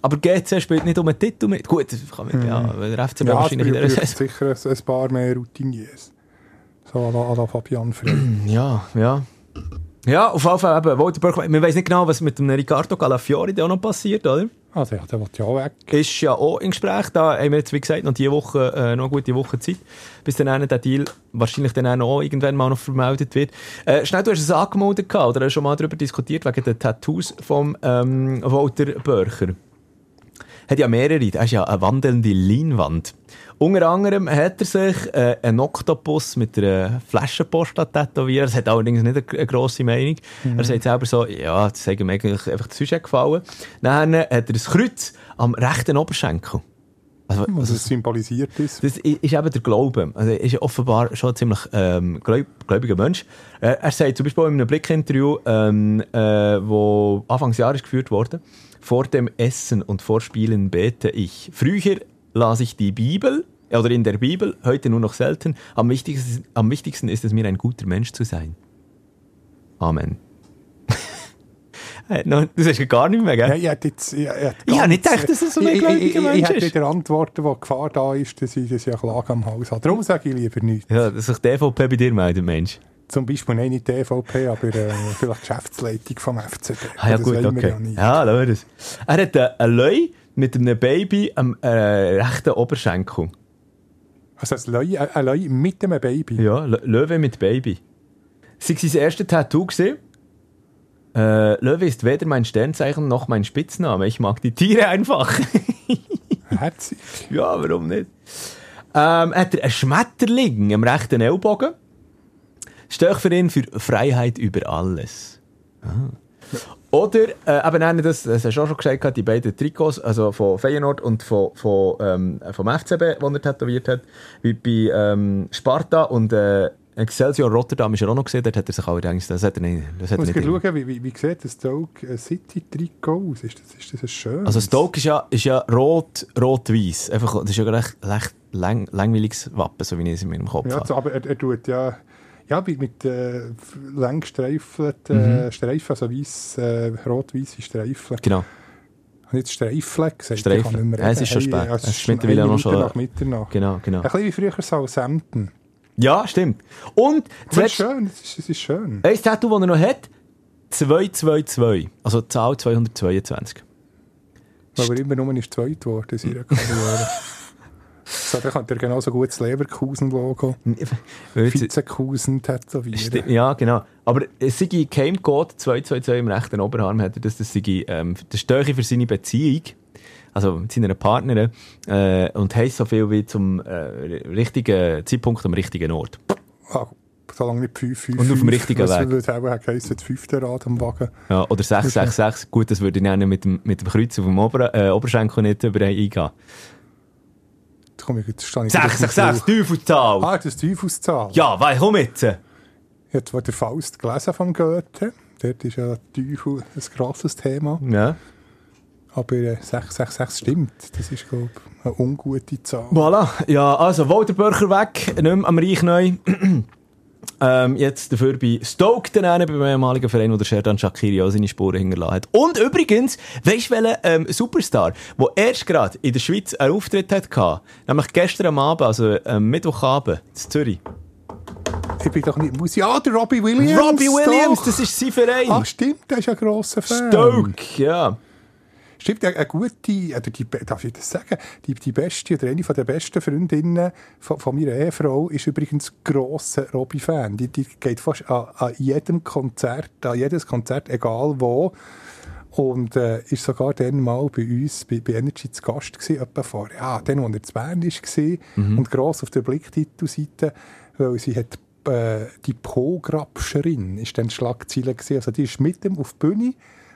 Aber GC spielt nicht um einen Titel mit. Gut, das kann man, ja, mhm. der FCB ja, wahrscheinlich in der sicher ein, ein paar mehr Routiniers. So à la, à la Fabian Frey. ja, ja. Ja, auf jeden Fall eben, Walter Börcher, man weiß nicht genau, was mit dem Ricardo Calafiori da auch noch passiert, oder? Ah, der, der will ja auch weg. Ist ja auch im Gespräch. Da haben wir jetzt, wie gesagt, noch diese Woche, äh, noch eine gute Woche Zeit, bis dann der Deal wahrscheinlich dann auch irgendwann mal noch vermeldet wird. Äh, schnell, du hast es angemeldet gehabt, oder hast schon mal darüber diskutiert, wegen den Tattoos vom ähm, Walter Börcher hat ja mehrere. Er ist ja eine wandelnde Leinwand. Unter anderem hat er sich äh, einen Oktopus mit einer Flaschenpost tätowiert. Das hat allerdings nicht eine, eine grosse Meinung. Mhm. Er sagt selber so, ja, das hat ihm eigentlich einfach zu gefallen. Dann hat er ein Kreuz am rechten Oberschenkel. Also, was es symbolisiert ist. Das ist eben der Glaube. Also, er ist offenbar schon ein ziemlich ähm, gläubiger Mensch. Er, er sagt zum Beispiel in einem Blickinterview, ähm, äh, wo Anfangsjahres geführt wurde, vor dem Essen und vor Spielen bete ich. Früher las ich die Bibel, oder in der Bibel, heute nur noch selten. Am wichtigsten, am wichtigsten ist es mir, ein guter Mensch zu sein. Amen. Das hast du gar nicht mehr, gell? Ja, ich hätte jetzt... Ich, ich habe nicht gedacht, dass es so ein gläubiger Mensch ist. Ich hätte wieder Antworten, wo die Gefahr da ist, dass ich das ja Klage am Haus habe. Darum sage ich lieber nichts. Ja, dass sich die EVP bei dir meldet, Mensch. Zum Beispiel nein, nicht die EVP, aber äh, vielleicht Geschäftsleitung vom FCB. Ah, ja, gut, okay. Ja, ja das. Er hat äh, ein Leu mit einem Baby am äh, rechten Oberschenkel. Also ein Leu, ein Leu mit einem Baby? Ja, Löwe mit Baby. Sie war sein erstes Tattoo. Gewesen. Äh, Löwe ist weder mein Sternzeichen noch mein Spitzname. Ich mag die Tiere einfach. Herzig. Ja, warum nicht? Ähm, hat er einen Schmetterling am rechten Ellbogen stehe ich für ihn für Freiheit über alles. Ah. Oder, äh, eben das, das hast du auch schon gesagt, die beiden Trikots, also von Feyenoord und von, von, ähm, vom FCB, die er tätowiert hat, wie bei ähm, Sparta und äh, Excelsior Rotterdam ist er auch noch gesehen, dort hat er sich allerdings, das hat er nicht, das hat er nicht schauen, wie, wie, wie sieht das Stoke City Trikot aus? Ist das, ist das ein schönes? Also Stoke ist ja, ist ja rot, rot-weiß, einfach, das ist ja recht, recht lang, langweiliges Wappen, so wie ich es in meinem Kopf ja, habe. aber er, er tut ja ja, mit äh, lang gestreifelten äh, mhm. Streifen, also weiss, äh, rot-weiße Streifen. Genau. Und jetzt Streifen gesagt. Streifen. Ja, es ist schon spät. es ist mittlerweile noch schon... nach Mitternacht. Genau, genau. Ein bisschen wie früher Southampton. Ja, stimmt. Und... Das ist schön, es ist, ist schön. Ein Tattoo, das er noch hat, 222. Also Zahl 222. Weil er immer nur ist zweit geworden in seiner Karriere. So, dann könnte er genauso gut das Leverkusen-Logo, Vizekusen tätowieren. Ja, genau. Aber Game Code 222 im rechten Oberarm, hat er das, das sei ähm, der Stöche für seine Beziehung, also mit seiner Partnerin, äh, und heisst so viel wie zum äh, richtigen Zeitpunkt am richtigen Ort. Ah, solange nicht 5, 5, Und auf dem richtigen Weg. Das würde auch heissen, das fünfte Rad am Wagen. Ja, oder 666. Gut, das würde ich mit dem, mit dem Kreuz auf dem Ober, äh, Oberschenkel nicht über eingehen. Jetzt komme ich, jetzt stehe ich 666, Teufelszahl. Ah, das ist Teufelszahl. Ja, weil, komm jetzt. Ich habe den Faust gelesen von Goethe. Dort ist ja Teufel ein grosses Thema. Ja. Aber äh, 666 stimmt. Das ist, glaube ich, eine ungute Zahl. Voilà. Ja, also Walter Börcher weg, nicht mehr am Reich neu. Ähm, jetzt dafür bei Stoke daneben, beim ehemaligen Verein, wo der Sherdan Shakiri auch seine Spuren hinterlassen hat. Und übrigens, weisst du welcher ähm, Superstar, der erst gerade in der Schweiz einen Auftritt hatte, nämlich gestern am Abend, also ähm, Mittwochabend, in Zürich. Ich bin doch nicht Musik. Ja, der Robbie Williams. Robbie Williams, doch. das ist sein Verein. Ach, stimmt, der ist ein grosser Fan. Stoke, ja. Stimmt, eine, gute, oder die, darf ich das sagen, die, die beste oder eine von der besten Freundinnen von, von meiner Ehefrau ist übrigens grosser Robbie-Fan. Die, die geht fast an, an jedem Konzert, an jedes Konzert, egal wo. Und äh, ist sogar dann mal bei uns, bei, bei Energy zu Gast gewesen, etwa vor, ja, dann, als er zu Bern war Mhm. und gross auf der Blicktitelseite, weil sie hat äh, die Po-Grabscherin ist dann Schlagzeile gewesen. Also die ist mit ihm auf die Bühne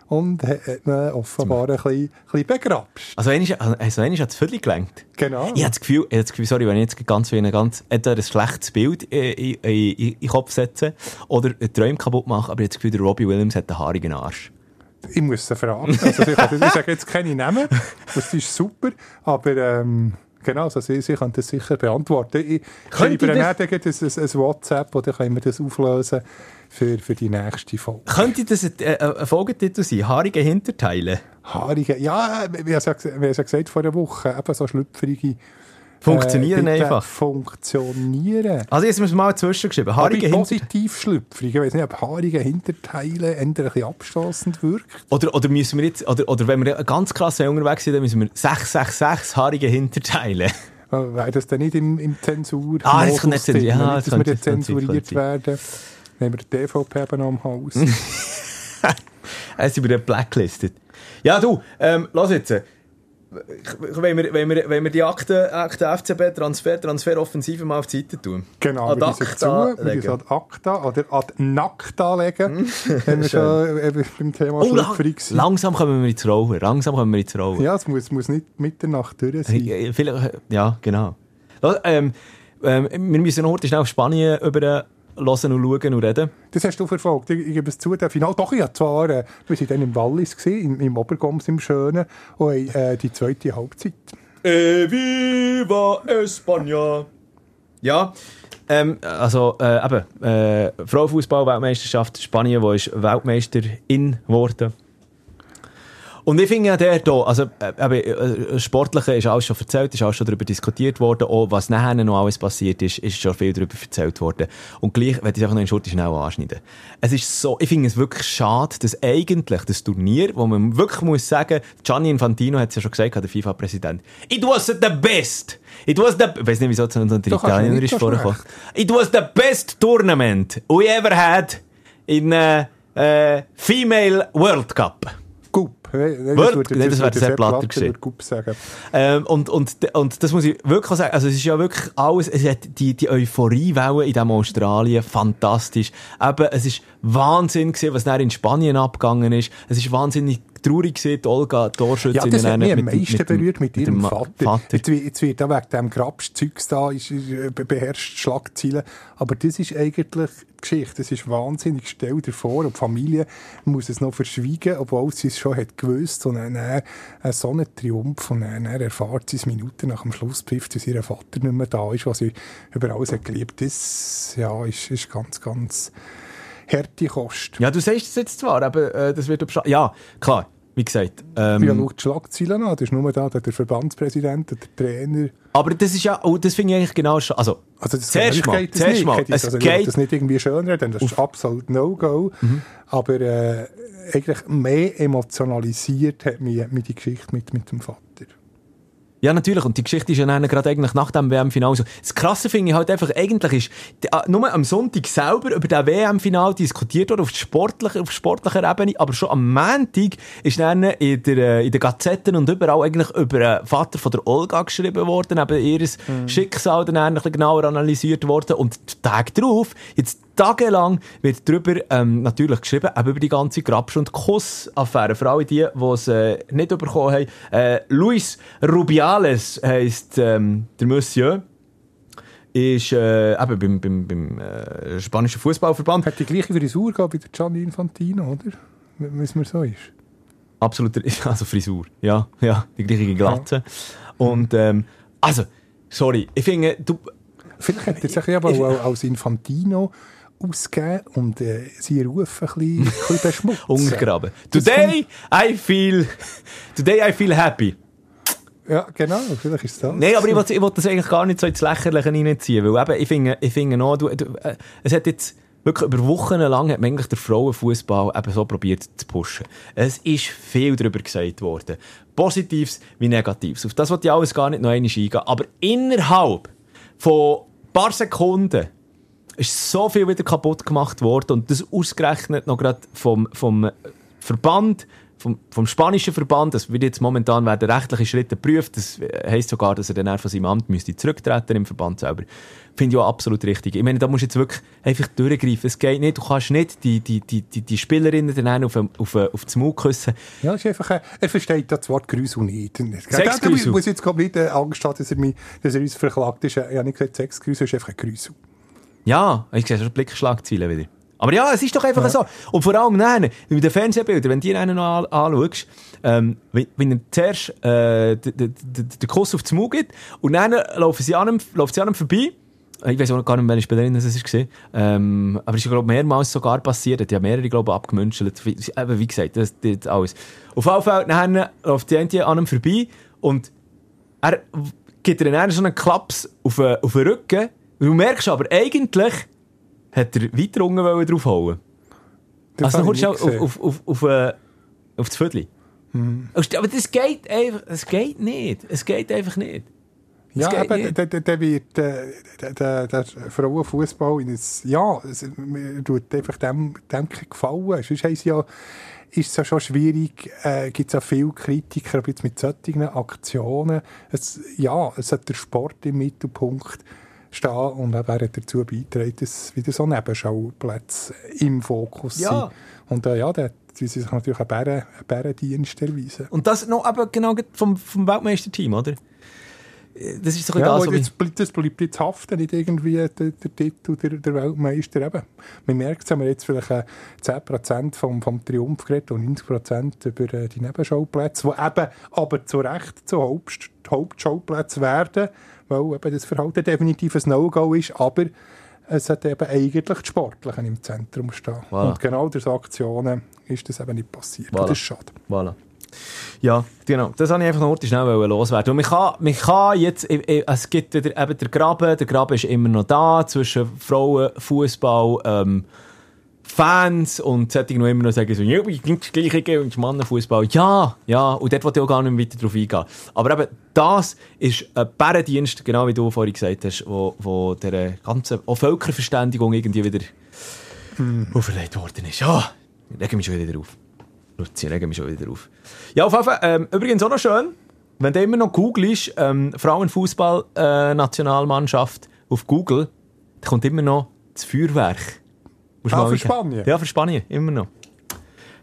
und hat ihn offenbar ein bisschen, ein bisschen begrapscht. Also einmal, also einmal hat es völlig gelenkt. Genau. Ich habe das Gefühl, ich habe das Gefühl, sorry, wenn ich jetzt ganz wie ein ganz, entweder ein schlechtes Bild in, in, in, in den Kopf setze oder einen Träum kaputt mache, aber ich habe das Gefühl, der Robbie Williams hat einen haarigen Arsch. Ich muss sie fragen. Also ich, ich sage jetzt keine Namen, das ist super, aber ähm, genau, also sie, sie können das sicher beantworten. Ich schreibe das... ein, ein WhatsApp oder können wir das auflösen für, für die nächste Folge. Könnte das ein, äh, ein Folgetitel sein? Haarige Hinterteile? Haarige, ja, wie ich ja ja gesagt vor einer Woche, eben so schlüpfrige... Funktionieren äh, einfach. Funktionieren. Also jetzt müssen wir mal zwischengeschrieben. Haarige Hinterteile. positiv schlüpfrig. Ich weiß nicht, ob haarige Hinterteile ein bisschen abstoßend wirkt. Oder, oder müssen wir jetzt, oder, oder wenn wir ganz krass unterwegs sind, dann müssen wir 666 haarige Hinterteile. Äh, Wäre das dann nicht im, im Zensur? Ah, das kann nicht Ja, nicht, das dass wir dann das könnte sein, Nehmen wir die DVP eben am Haus. Er ist über den blacklisted. Ja, du, ähm, lass jetzt. äh, Wenn wir, wenn wir, wenn wir die Akte, Akte FCB Transfer, Transferoffensive mal auf die Seite tun. Genau, Ad acta zu, legen. ad acta oder ad nacta legen, wenn wir schon eben beim Thema Oh, lang, langsam kommen wir ins Rollen. Langsam kommen wir ins Rollen. Ja, es muss, muss nicht Mitternacht durch sein. Äh, Vielleicht, ja, genau. Ähm, ähm, wir müssen noch heute schnell auf Spanien über hören und schauen und reden. Das hast du verfolgt. Ich, ich gebe es zu, der Final. Doch, ich habe zwar, äh, wir waren dann im Wallis, gewesen, im, im Obergoms, im Schönen, und haben, äh, die zweite Halbzeit. Eh, viva España! Ja, ähm, also äh, eben, äh, Frauenfußball-Weltmeisterschaft Spanien, wo ist Weltmeisterin geworden. Und ich finde ja der hier, also äh, eben, äh, Sportliche ist alles schon erzählt, ist alles schon darüber diskutiert worden, auch was nachher noch alles passiert ist, ist schon viel darüber erzählt worden. Und gleich werde ich es einfach noch in Schurte schnell anschneiden. Es ist so, ich finde es wirklich schade, dass eigentlich das Turnier, wo man wirklich muss sagen, Gianni Infantino hat es ja schon gesagt, der FIFA-Präsident, it was the best! It was the, ich weiß nicht, wieso es unter Italiener ist vorgekommen. It was the best tournament we ever had in uh, uh, Female World Cup. Gup. Nein, würde- das gewesen. würde Gup sagen. Ähm, und, und, und das muss ich wirklich sagen, also es ist ja wirklich alles, es hat die, die Euphoriewelle in diesem Australien, fantastisch. Eben, es ist Wahnsinn gewesen, was dann in Spanien abgegangen ist. Es ist wahnsinnig traurig gewesen, die Olga, Torschützin. Ja, das hat mich am mit meisten mit berührt mit ihrem dem Ma- Vater. Vater. Jetzt, wird- jetzt wird auch wegen dem Grabszeugs da, ist, äh, be- beherrscht Schlagzeilen. Aber das ist eigentlich die Geschichte. Das ist wahnsinnig. Stell dir vor, und die Familie muss es noch verschweigen, obwohl sie es schon hat gewusst. Und dann, dann äh, so ein Triumph. Und dann, dann erfahrt sie es Minuten nach dem Schlusspfiff, dass ihr Vater nicht mehr da ist, was sie über alles hat geliebt. Das, ja, ist, ist ganz, ganz harte Kost. Ja, du sagst es jetzt zwar, aber äh, das wird. Ja, klar, wie gesagt. Ähm, Ja, schau die Schlagzeilen an. Das ist nur da der Verbandspräsident, der Trainer. aber das ist ja, oh, das finde ich eigentlich genau schon. Also, Also das Zuerst mal, geht das nicht. mal, es also, geht- Mhm. das nicht irgendwie schönreden, das ist absolut No-Go. Aber äh, eigentlich mehr emotionalisiert hat mich, mich die Geschichte mit, mit dem Vater. Ja, natürlich. Und die Geschichte ist ja dann gerade eigentlich nach dem WM-Final so. Das Krasse finde ich halt einfach, eigentlich ist ah, nur am Sonntag selber über das WM-Final diskutiert worden, auf sportlicher, auf sportlicher Ebene, aber schon am Montag ist dann in, der, äh, in den Gazetten und überall eigentlich über den Vater von der Olga geschrieben worden, eben ihr Schicksal dann ein bisschen genauer analysiert worden und die Tage drauf, jetzt tagelang wird darüber ähm, natürlich geschrieben, eben über die ganze Grabsch- und Kuss-Affäre. Für alle die, die es äh, nicht bekommen haben. Äh, Luis Rubiales heisst ähm, der Monsieur. Ist äh, eben beim, beim, beim äh, spanischen Fußballverband. Hat die gleiche Frisur gehabt wie der Gianni Infantino, oder? Wenn es mir so ist. Absoluter, also Frisur. Ja, ja, die gleiche Glatze. Und ähm, also, sorry, ich finde, du, Vielleicht hätte er sich aber auch als Infantino ausgeben und äh, sie Rufe ein bisschen, beschmutzen. Untergraben. Today I feel, today I feel happy. Ja, genau, vielleicht ist es das. Nein, aber ich wollte, ich wollte das eigentlich gar nicht so ins Lächerliche reinziehen, weil eben, ich finde, ich finde auch, du, du, äh, es hat jetzt wirklich über Wochen lang hat man eigentlich den Frauenfußball eben so probiert zu pushen. Es ist viel darüber gesagt worden. Positives wie Negatives. Auf das wollte ich alles gar nicht noch einmal eingehen. Aber innerhalb von ein paar Sekunden ist so viel wieder kaputt gemacht worden und das ausgerechnet noch gerade vom, vom Verband, vom, vom spanischen Verband, das wird jetzt momentan werden rechtliche Schritte geprüft, das heisst sogar, dass er dann von seinem Amt müsste zurücktreten im Verband selber. Finde ich auch absolut richtig. Ich meine, da musst du jetzt wirklich einfach durchgreifen. Es geht nicht, du kannst nicht die, die, die, die, die Spielerinnen dann auf, auf, auf das Maul küssen. Ja, ist einfach, äh, er versteht das Wort Grüßel nicht. Sexgrüßel. Ich muss jetzt äh, Angst haben, dass er, mich, dass er uns verklagt ist. Ich habe nicht gesagt Sexgrüßel, ist einfach ein Grüßel. Ja, ich sehe schon Blickschlagzeilen wieder. Aber ja, es ist doch einfach ja. so. Und vor allem dann, mit den Fernsehbildern, wenn du die einen noch anschaust, ähm, wenn, wenn er zuerst äh, den Kuss auf den Mund gibt und dann laufen sie an ihm, laufen sie an ihm vorbei, ich weiß auch gar nicht, welche Spielerin es war. Ähm, aber es ist, glaube mehrmals sogar passiert. Die haben mehrere, glaube ich, abgemünzelt. Wie, wie gesagt, das, das alles. Auf jeden Fall, dann läuft die eine an ihm vorbei und er gibt ihr dann so einen Klaps auf, auf den Rücken. Du merkst aber, eigentlich hat er weiter unten draufhauen Das Also, du auf, auf, auf, auf, äh, auf das Viertel. Hm. Aber das geht einfach, es geht nicht. Es geht einfach nicht. Ja, geht eben, der, der, wird, der, der, der Frauenfußball in ein, ja, es tut einfach dem, dem gefallen. Sonst heisst ja, ist es ja schon schwierig, äh, gibt es ja viele Kritiker, aber jetzt mit solchen Aktionen, es, ja, es hat der Sport im Mittelpunkt stehen und hat dazu beitragen, dass wieder so Nebenschauplätze im Fokus Ja. sind. Und äh, ja, hat sie sich natürlich einen Bären, einen Bärendienst erweisen. Und das noch aber genau vom, vom Weltmeisterteam, oder? Das ist so Ja, das, aber was das, bleibt, jetzt haften, nicht irgendwie der, der Titel der, der Weltmeister. Eben. Man merkt es, haben wir jetzt vielleicht äh, 10% vom, vom Triumph geredet und 90% über äh, die Nebenschauplätze, die eben aber zu Recht zu Haupt, Hauptschauplätzen werden, weil eben das Verhalten definitiv ein No-Go ist, aber es hat eben eigentlich die Sportlichen im Zentrum stehen. Voilà. Und genau durch Aktionen ist das eben nicht passiert. Voilà. Das ist schade. Voilà. Ja, genau. Das wollte ich einfach noch schnell loswerden. Und man kann, man kann jetzt, es gibt wieder eben der Graben, der Graben ist immer noch da zwischen Frauen, Fußball, ähm, Fans und solche, noch immer noch sagen so, ja, ich bin das Gleiche und Mannenfußball. Ja, ja, und dort wollte ich auch gar nicht weiter drauf eingehen. Aber eben, das ist ein Bärendienst, genau wie du vorhin gesagt hast, wo, wo der ganzen auch Völkerverständigung irgendwie wieder auferlegt worden ist. Ja, ich lege mich schon wieder auf. Luzi, regen mich schon wieder auf. Ja, auf jeden Fall, ähm, übrigens auch noch schön, wenn du immer noch googelst, ähm, Frauenfußball-Nationalmannschaft auf Google, da kommt immer noch das Feuerwerk. Musst mal für. Spanien? Ja, für Spanien, immer noch.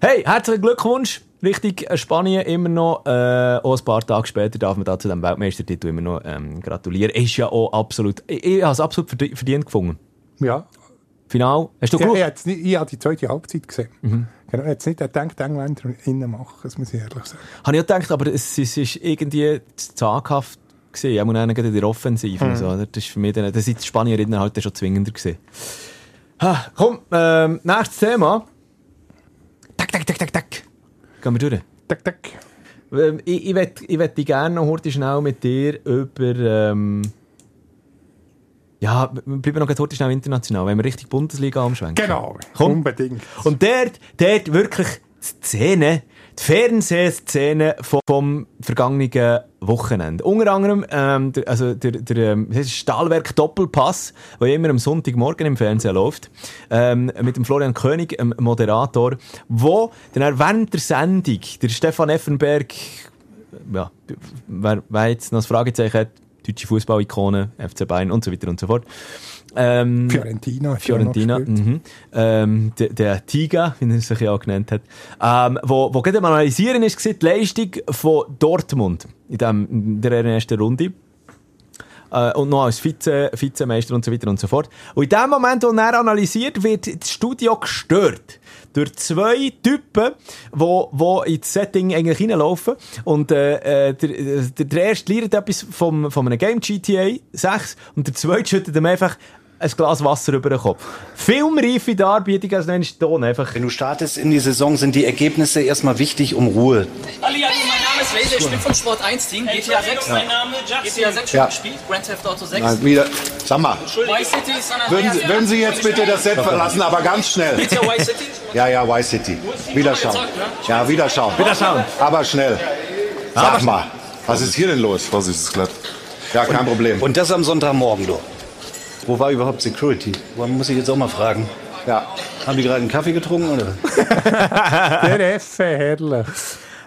Hey, herzlichen Glückwunsch. Richtig, äh, Spanien immer noch. Äh, auch ein paar Tage später darf man da zu dem Weltmeistertitel immer noch ähm, gratulieren. Ist ja auch absolut, ich, ich habe es absolut verdi- verdient gefunden. Ja, Final, hast du Ja, gut? ich, ich habe die zweite Halbzeit gesehen. Genau, ich hätte es nicht gedacht, die Engländer innen machen, das muss ich ehrlich sagen. Habe ich auch gedacht, aber es, es ist irgendwie zaghaft gewesen. Ich muss gerade in der Offensive. und So? Das ist für mich dann, das sind die Spanierinnen halt schon zwingender gewesen. Ha, komm, ähm, nächstes Thema. Tak, tak, tak, tak, tak. Gehen wir durch. Tack, tack. Ähm, ich ich möchte ich möchte gerne noch heute schnell mit dir über... Ähm, ja, wir bleiben noch heute schnell international, wenn wir richtig Bundesliga umschwenken. Genau, Komm. unbedingt. Und dort, dort wirklich die Szene, die Fernsehszene vom, vom vergangenen Wochenende. Unter anderem, ähm, der, also der, der ähm, das ist Stahlwerk Doppelpass, der immer am Sonntagmorgen im Fernsehen läuft, ähm, mit dem Florian König, dem Moderator, wo dann während der Sendung der Stefan Effenberg, ja, wer, wer jetzt noch das Fragezeichen hat, deutsche Fußball-Ikone, FC Bayern und so weiter und so fort. Ähm, Fiorentina. Fiorentina, mhm. ähm, der, der Tiga, wie er sich ja auch genannt hat, ähm, wo, wo gerade am analysieren ist, die Leistung von Dortmund in, dem, in der ersten Runde. Äh, und noch als Vize, Vizemeister und so weiter und so fort. Und in dem Moment, wo er analysiert, wird das Studio gestört. Durch zwei Typen, wo, wo ins Setting eigentlich reinlaufen. Und, äh, äh, der, der, der erste lernt etwas vom, von einem Game GTA 6 und der zweite schüttet ihm einfach ein Glas Wasser über den Kopf. Filmreife Darbietung, also dann ist Ton einfach. Wenn du startest in die Saison, sind die Ergebnisse erstmal wichtig, um Ruhe. Ali, Ali, mein Name ist Laser, ich bin vom Sport 1 Team, GTA 6. Mein Name GTA 6 schon Ja. gespielt, Grand Theft Auto 6. Nein, wieder. Sag mal, würden. Sie, würden Sie jetzt bitte das Set verlassen, aber ganz schnell. GTA Vice City? Ja, ja, Y City. Wieder schauen. Ja, wieder schauen. Wieder schauen. Aber schnell. Sag mal, was ist hier denn los? Vorsicht, ist glatt. Ja, kein Problem. Und das am Sonntagmorgen, du. Wo war überhaupt Security? Wo muss ich jetzt auch mal fragen. Ja. Haben die gerade einen Kaffee getrunken oder? Der Effe, herrlich.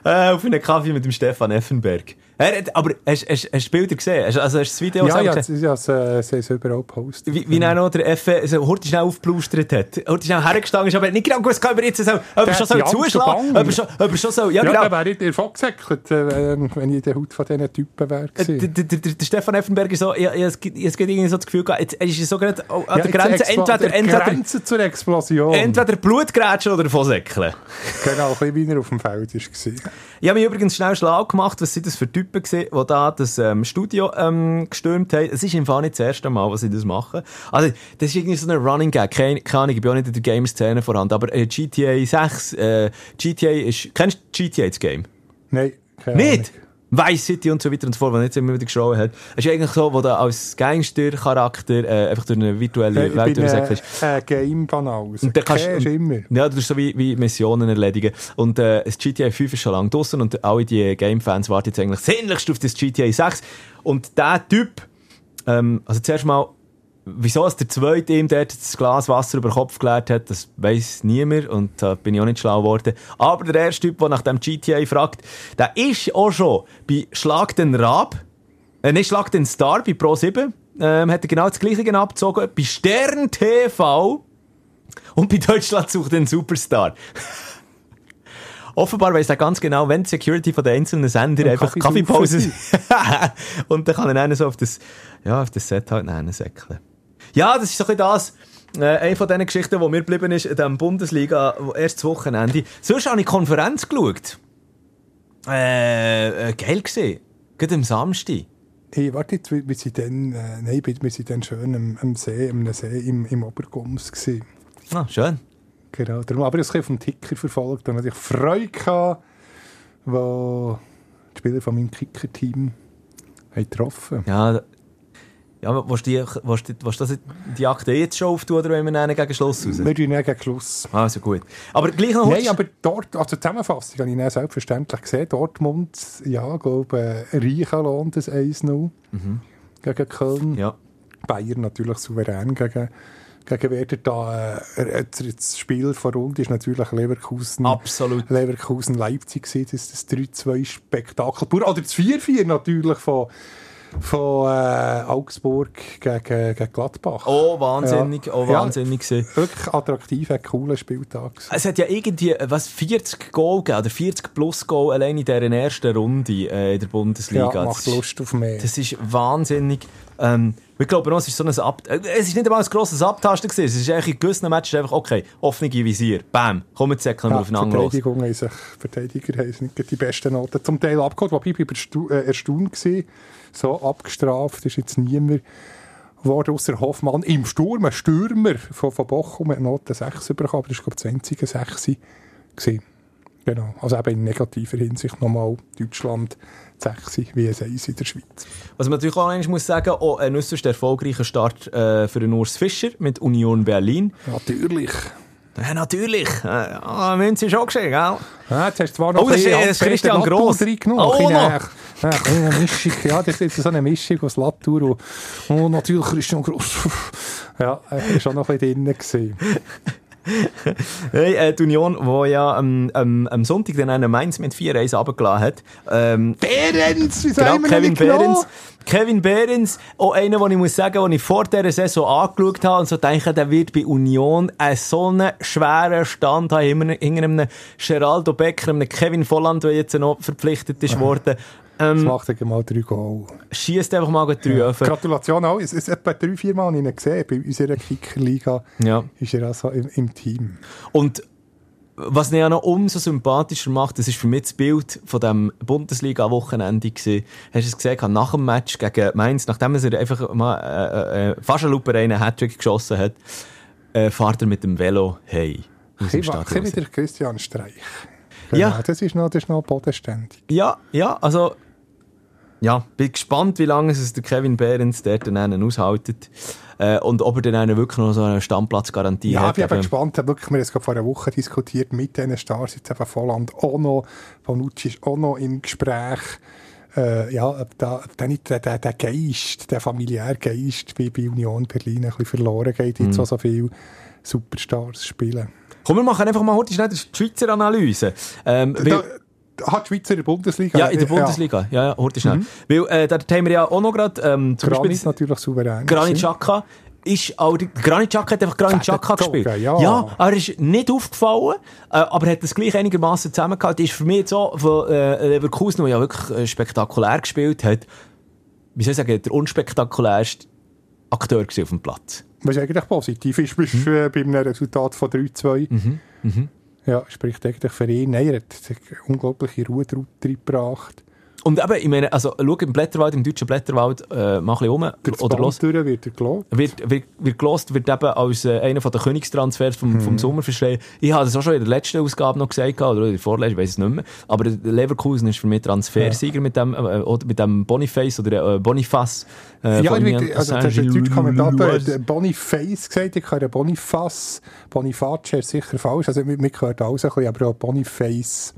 Äh, auf einen Kaffee mit dem Stefan Effenberg. Er, hat- aber hast, hast, hast du Bilder gesehen? Hast, also hast du das Video Ja, ja, gesehen? sie ja, sie, sie es überall gepostet. Wie, wie dann noch der Effe so Horti schnell aufgeplustert hat. Horti schnell hergestanden ist, aber er nicht genau gewusst, ob er jetzt so, ob er schon soll Angst zuschlagen und ob er schon, ob er schon so, ja, Ja, genau. dann wäre ich davon gesäckelt, äh, wenn ich in der Haut von diesen Typen wäre. Äh, Der, der, der, der Stefan Effenberg ist so, ich, ich irgendwie so das Gefühl gehabt, jetzt ist er so gerade an Ja, der Grenze, entweder, der entweder, Grenze zur Explosion. entweder Blutgrätschen oder Vorsäckeln. Genau, ein bisschen wie er auf dem Feld war. Ich habe mich übrigens schnell schlau gemacht, was sind das für Typen gewesen, die da das ähm, Studio ähm, gestürmt haben. Es ist im Fall nicht das erste Mal, was sie das machen. Also, das ist irgendwie so ein Running Gag. Keine, keine Ahnung, ich bin auch nicht in der Game-Szene vorhanden, aber äh, GTA 6, äh, GTA ist, kennst du GTA, das Game? Nein, keine Nicht? Ahnung. Vice City und so weiter und so fort, was jetzt immer wieder geschrauen hat. Es ist eigentlich so, wo du als Gangster-Charakter äh, einfach durch eine virtuelle Ich Welt bin durchsäckelst. ein äh, Game-Banause. Und dann kannst du immer. Ja, du tust so wie, wie Missionen erledigen. Und äh, das GTA 5 ist schon lange draussen und alle die Game-Fans warten jetzt eigentlich sehnlichst auf das GTA 6. Und der Typ, ähm, also zuerst mal, wieso es der zweite ihm dort das Glas Wasser über den Kopf geleert hat, das weiss niemand und da bin ich auch nicht schlau geworden. Aber der erste Typ, der nach dem GTA fragt, der ist auch schon bei Schlag den Rab, äh, nicht Schlag den Star bei Pro 7, ähm, hat er genau das gleiche abgezogen, bei Stern TV und bei Deutschland sucht den Superstar. Offenbar weiss er ganz genau, wenn die Security von den einzelnen Sender einfach Kaffee Kaffeepause Und dann kann er dann so auf das, ja, auf das Set halt säckeln. Ja, das ist so ein bisschen das. Äh, eine von diesen Geschichten, die mir geblieben ist, in diesem Bundesliga, wo erstes Wochenende. Sonst habe ich Konferenz geschaut. Äh, äh geil gesehen. Gerade am Samstag. Hey, warte, jetzt, wir sind dann, äh, nein, wir sind dann schön am, am See, am See im, im Obergums gewesen. Ah, schön. Genau, darum, aber das ich vom Ticker verfolgt und natürlich Freude gehabt, wo die Spieler von meinem Kicker-Team getroffen. Ja, ja willst du, willst du, willst du das, die Akte jetzt schon auftun oder wollen wir dann gegen Schluss raus? Wir tun gegen Schluss. Also gut. Aber gleich noch Nein, aber dort, also Zusammenfassung habe ich dann selbstverständlich gesehen. Dortmund, ja, glaube ich, reicher Lohn das 1-0 gegen Köln. Ja. Bayern natürlich souverän gegen, gegen Werder. Da, äh, das Spiel vor Runde ist natürlich Leverkusen. Absolut. Leverkusen-Leipzig gewesen, das, das 3-2-Spektakel. Pur- Oder das 4-4 natürlich von, von äh, Augsburg gegen, gegen Gladbach. Oh, wahnsinnig, Ja. oh, Ja. wahnsinnig gewesen. Wirklich attraktiver, cooler Spieltag. Es hat ja irgendwie, was, 40 Goal gegeben, oder 40 plus Goal allein in dieser ersten Runde äh, in der Bundesliga. Ja, Das macht ist- Lust auf mehr. Das ist wahnsinnig. Ähm, ich glaube, es ist so ein Ab äh, es ist nicht einmal ein grosses Abtasten gewesen. Es ist eigentlich in gewissen Matches einfach, okay, offene Visier, bam, komm, jetzt säckeln wir Ja, aufeinander los. Verteidiger haben nicht die besten Noten zum Teil abgeholt, wobei ich äh, erstaunt war. So abgestraft ist jetzt niemand geworden, außer Hoffmann. Im Sturm, ein Stürmer von, von Bochum hat Note 6 bekommen, aber das war glaube ich das einzige 6 gewesen. Genau, also eben in negativer Hinsicht nochmal Deutschland 6 wie es 1 in der Schweiz. Was man natürlich auch einmal muss sagen, auch ein äußerst erfolgreicher Start äh, für den Urs Fischer mit Union Berlin. Natürlich. Ja, natürlich. Äh, ah, müssen Sie schon gesehen, gell? Ja, jetzt hast du zwar noch Oh, das ist- ist Christian Gross. reingenommen. Oh, noch. ja, eine Mischung. Ja, das ist so eine Mischung aus Latour und, und natürlich Christian Gross. ja, er war schon noch ein bisschen drin. Hey, äh, die Union, die ja ähm, ähm, am Sonntag dann einen Mainz mit 4-1 runtergelassen hat. Ähm, Behrens, wie Genau, wir Kevin genau? Behrens. Kevin Behrens, auch einer, den ich muss sagen, den ich vor dieser Saison angeschaut habe und so denke, der wird bei Union einen so einen schweren Stand haben, hinter einem Geraldo Becker, einem Kevin Volland, der jetzt noch verpflichtet ist worden. Ähm, macht er mal drei Goal. Schießt einfach mal drei Öfen. Gratulation auch. Es ist etwa drei, vier Mal ihn gesehen. Bei unserer Kickerliga Ja. ist er also im, im Team. Und was ihn ja noch umso sympathischer macht, das ist für mich das Bild von dem Bundesliga-Wochenende gewesen. Hast du es gesehen, nach dem Match gegen Mainz, nachdem er einfach mal äh, äh, fast eine Lupe einen Hattrick geschossen hat, äh, fährt er mit dem Velo hey. aus dem Ich wieder Christian Streich. Ja. Das ist noch, das ist noch bodenständig. Ja, ja, also ja, bin gespannt, wie lange es der Kevin Behrens dort dann aushaltet äh, und ob er dann einen wirklich noch so eine Stammplatzgarantie Ja, hat. ich bin eben gespannt. Wirklich, wir haben es gerade vor einer Woche diskutiert mit diesen Stars. Jetzt eben Volland auch noch. Bonucci ist auch noch im Gespräch. Äh, ja, ob da, ob da nicht der, der, der Geist, der familiäre Geist bei, bei Union Berlin ein bisschen verloren geht, Mhm. jetzt so, so viele Superstars spielen. Komm, wir machen einfach mal heute schnell die Schweizer Analyse. Ähm, Da, hat die Schweizer in der Bundesliga? ja, in der Bundesliga. Ja, ja, heute schnell. Weil äh, da haben wir ja auch noch gerade ähm, zum Mhm. Granit Beispiel natürlich souverän. Granit. Xhaka ist auch, Granit Xhaka hat einfach Granit Xhaka gespielt. ja. er ist nicht aufgefallen, äh, aber hat das gleich einigermaßen zusammengehalten. Ist für mich jetzt so von äh, Leverkusen, der ja wirklich äh, spektakulär gespielt hat, wie soll ich sagen, der unspektakulärste Akteur auf dem Platz. Was eigentlich positiv ist, bist Mhm. äh, bei einem Resultat von 3-2. Ja, spricht eigentlich für ihn. Nein, er hat unglaubliche Ruhe gebracht. Und eben, ich meine, also, schau im Blätterwald, im deutschen Blätterwald, äh, mach ein bisschen um, Durch oder los. Wird er gelobt. wird, wird, wird gelost, wird eben als äh, einer von der Königstransfers vom, Mhm. vom Sommer verschrieben. Ich habe das auch schon in der letzten Ausgabe noch gesagt, oder in der vorletzten, ich weiß es nicht mehr. Aber Leverkusen ist für mich Transfersieger mit dem, äh, oder mit dem Boniface oder äh, Boniface. Äh, Ja, ich also das ist ein deutscher. Kommentator, Boniface gesagt, ich höre Boniface, Boniface ist sicher falsch, also mir, mir gehört alles ein bisschen, aber auch Boniface,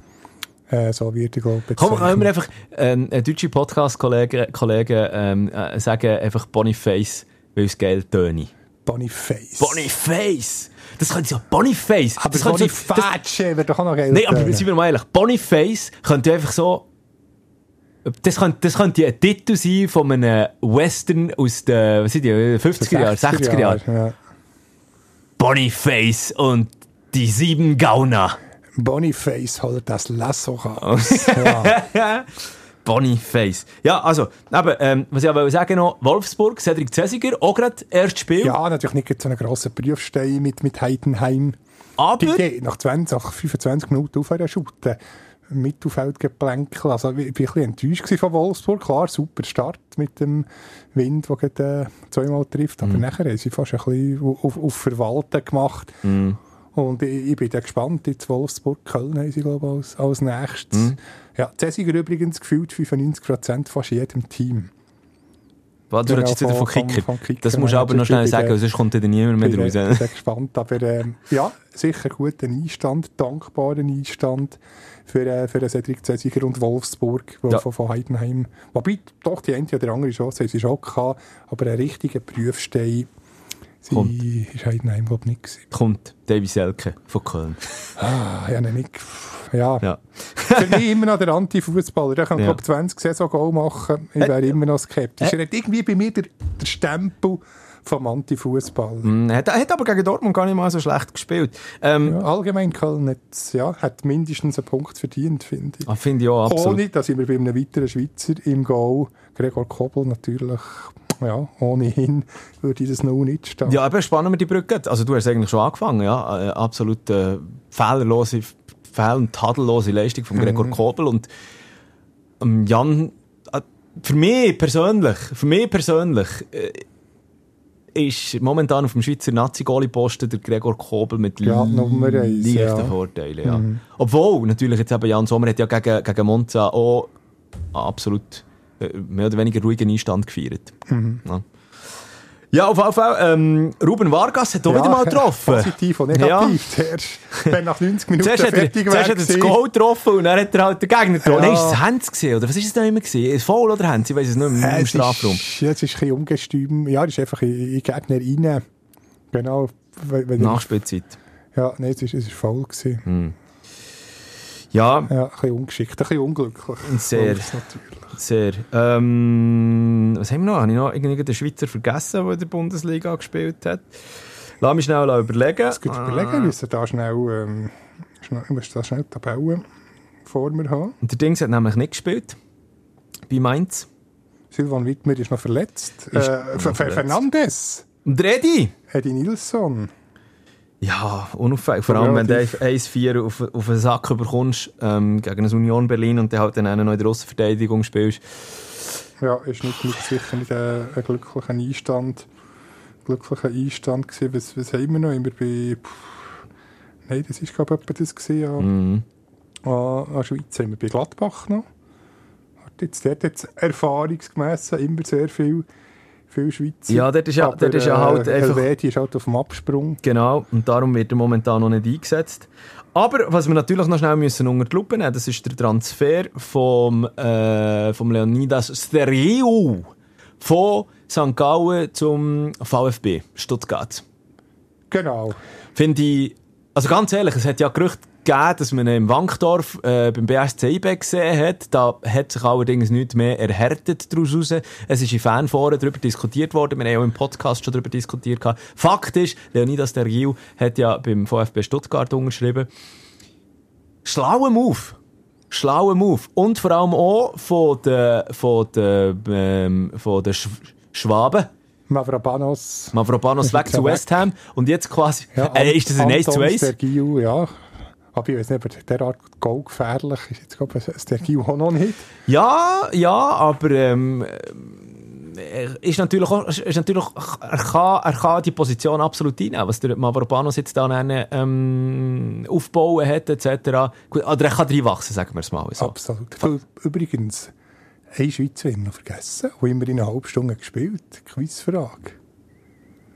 äh, so wird glaube ich, Komm, können wir einfach ähm, äh, deutsche Podcast-Kollegen Kollegen, ähm, äh, sagen einfach Boniface, weil es geil töne. Boniface. Boniface! Das könnte so, Boniface! Aber das Boniface wäre doch auch noch geil. Nein, aber seien wir mal ehrlich, Boniface könnte einfach so. Das könnte, das könnte ein Titel sein von einem Western aus den was sind die, 50er Jahren, 60er Jahren. Ja. Boniface und die sieben Gauner. Boniface holt das Lasso raus. ja. Boniface. Ja, also, eben, ähm, was ich aber sagen noch, Wolfsburg, Cedric Cesiger, auch gerade erstes Spiel. ja, natürlich nicht so einen grossen Prüfstein mit, mit Heidenheim. aber, Die geht nach 20, nach 25 Minuten auf einer Schutte. Mittelfeldgeplänkel. Also, ich war ein bisschen enttäuscht von Wolfsburg. Klar, super Start mit dem Wind, der gerade, äh, zweimal trifft. Aber nachher haben sie fast ein bisschen auf, auf Verwalten gemacht. Mhm. Und ich, ich bin dann gespannt. Jetzt Wolfsburg, Köln haben sie, glaube ich, als, als nächstes. Mhm. Ja, Cäsiger übrigens gefühlt 95% fast jedem Team. warte, du Genau, redest jetzt wieder von Kicker. von Kicker, Das musst du aber noch schnell sagen, der- sonst kommt dann niemand mehr bin raus. sehr, sehr gespannt. Aber ähm, ja, sicher guter Einstand, dankbaren Einstand für, äh, für Cedric Cäsiger und Wolfsburg, wo Ja. von, von Heidenheim. Wobei, doch, die eine oder andere Chance haben sie schon gehabt, aber einen richtigen Prüfstein sie Kommt. ist Heidenheim, glaube ich, nicht gewesen. Kommt Davy Selke von Köln. Ah, ja, nicht. Ja. Ja. Für mich immer noch der Anti-Fußballer. Der kann, Ja. glaube ich, 20 Saison-Goal machen. Ich wäre immer noch skeptisch. Er hat irgendwie bei mir der, der Stempel vom Anti-Fußballer. Mm, Er hat, hat aber gegen Dortmund gar nicht mal so schlecht gespielt. Ähm, Ja, allgemein Köln hat, ja, hat mindestens einen Punkt verdient, finde ich. ah, Finde ich auch absolut. Ohne, da sind wir bei einem weiteren Schweizer im Goal. Gregor Kobel natürlich, ja, ohnehin würde ich das noch nicht stehen. Ja, aber spannen wir die Brücke. Also du hast eigentlich schon angefangen, ja. Äh, absolut äh, fehlerlose, fehl- und tadellose Leistung von Gregor Mhm. Kobel. Und ähm, Jan, äh, für mich persönlich, für mich persönlich, äh, ist momentan auf dem Schweizer Nazi-Goli-Posten der Gregor Kobel mit Ja, Nummer eins, leichten ja. Mhm. Vorteilen. Ja. Obwohl, natürlich jetzt eben Jan Sommer hat ja gegen, gegen Monza auch absolut mehr oder weniger ruhigen Einstand gefeiert. Mhm. Ja. Ja, auf jeden Fall. Ähm, Ruben Vargas hat auch wieder mal getroffen. Positiv und negativ. Zuerst, wenn nach 90 Minuten Zuerst er, fertig zuerst hat er das gewesen. Goal getroffen und dann hat er halt den Gegner getroffen. Ja. Nein, ist es Hands gewesen, oder was ist es denn immer gewesen? Ein Foul oder Hands? Ich weiß es nicht mehr, Äh, im Strafraum. Ist, ja, es ist ein bisschen ungestüm. Ja, es ist einfach in, in Gegner rein. Genau. Wenn, wenn Nachspielzeit. ja, nein, es ist, es ist voll gewesen. Ja, Ja, ein bisschen ungeschickt, ein bisschen unglücklich. Sehr. Natürlich. Sehr. Ähm, was haben wir noch? Habe ich noch irgendeinen Schweizer vergessen, der in der Bundesliga gespielt hat? Lass mich schnell überlegen. Es gibt überlegen, wir müssen da schnell, ähm, schnell, müssen da schnell die Tabellen vor mir haben. Und der Dings hat nämlich nicht gespielt. Bei Mainz. Silvan Wittmer ist noch verletzt. Ist äh, noch verletzt. Fernandes, Und der Eddie. Eddie Nilsson. Ja, unauffällig. Vor allem, wenn du Relativ. 1-4 auf, auf den Sack bekommst ähm, gegen eine Union Berlin und dann halt dann noch in der Aussenverteidigung spielst. Ja, ist nicht, nicht sicher nicht ein, ein glücklicher Einstand. Glücklicher Einstand gewesen. Was, was haben wir noch? Immer bei. Pff, nein, das ist glaube ich etwa das gesehen. An, Mhm. an, an Schweiz haben wir bei Gladbach noch. Hat jetzt dort jetzt erfahrungsgemäss immer sehr viel, viel Schweizer. Ja, dort ist ja, dort ist ja halt äh, einfach... Helveti ist halt auf dem Absprung. Genau, und darum wird er momentan noch nicht eingesetzt. Aber was wir natürlich noch schnell müssen unter die Lupe nehmen, das ist der Transfer vom, äh, vom Leonidas Steriou von St. Gallen zum VfB Stuttgart. Genau. Finde ich, also ganz ehrlich, es hat ja Gerüchte gegeben, dass man ihn im Wankdorf äh, beim BSC IB gesehen hat. Da hat sich allerdings nichts mehr erhärtet daraus raus. Es ist in Fanforen darüber diskutiert worden. Wir haben auch im Podcast schon darüber diskutiert. gehabt. Fakt ist, Leonidas Dergiu hat ja beim VfB Stuttgart unterschrieben. Schlauer Move. Schlauer Move. Und vor allem auch von den, von den, ähm, von den Sch Schwaben. Mavropanos. Mavropanos weg zu West Ham. Und jetzt quasi, Ja, äh, ist das ein 1 zu Anton 1? Stergiou, ja. Aber ich weiß nicht, ob derart Goal gefährlich ist. Jetzt glaube ich, Stergiou auch noch nicht. Ja, ja, aber ähm, er ist natürlich auch, ist natürlich, er, kann, er kann die Position absolut einnehmen, was der Mavropanos jetzt dann ähm, aufbauen hat, etc. Gut, oder er kann reinwachsen, sagen wir es mal so. Absolut. Übrigens, ein Schweizer haben wir noch vergessen, der immer in einer halben Stunde gespielt Quizfrage.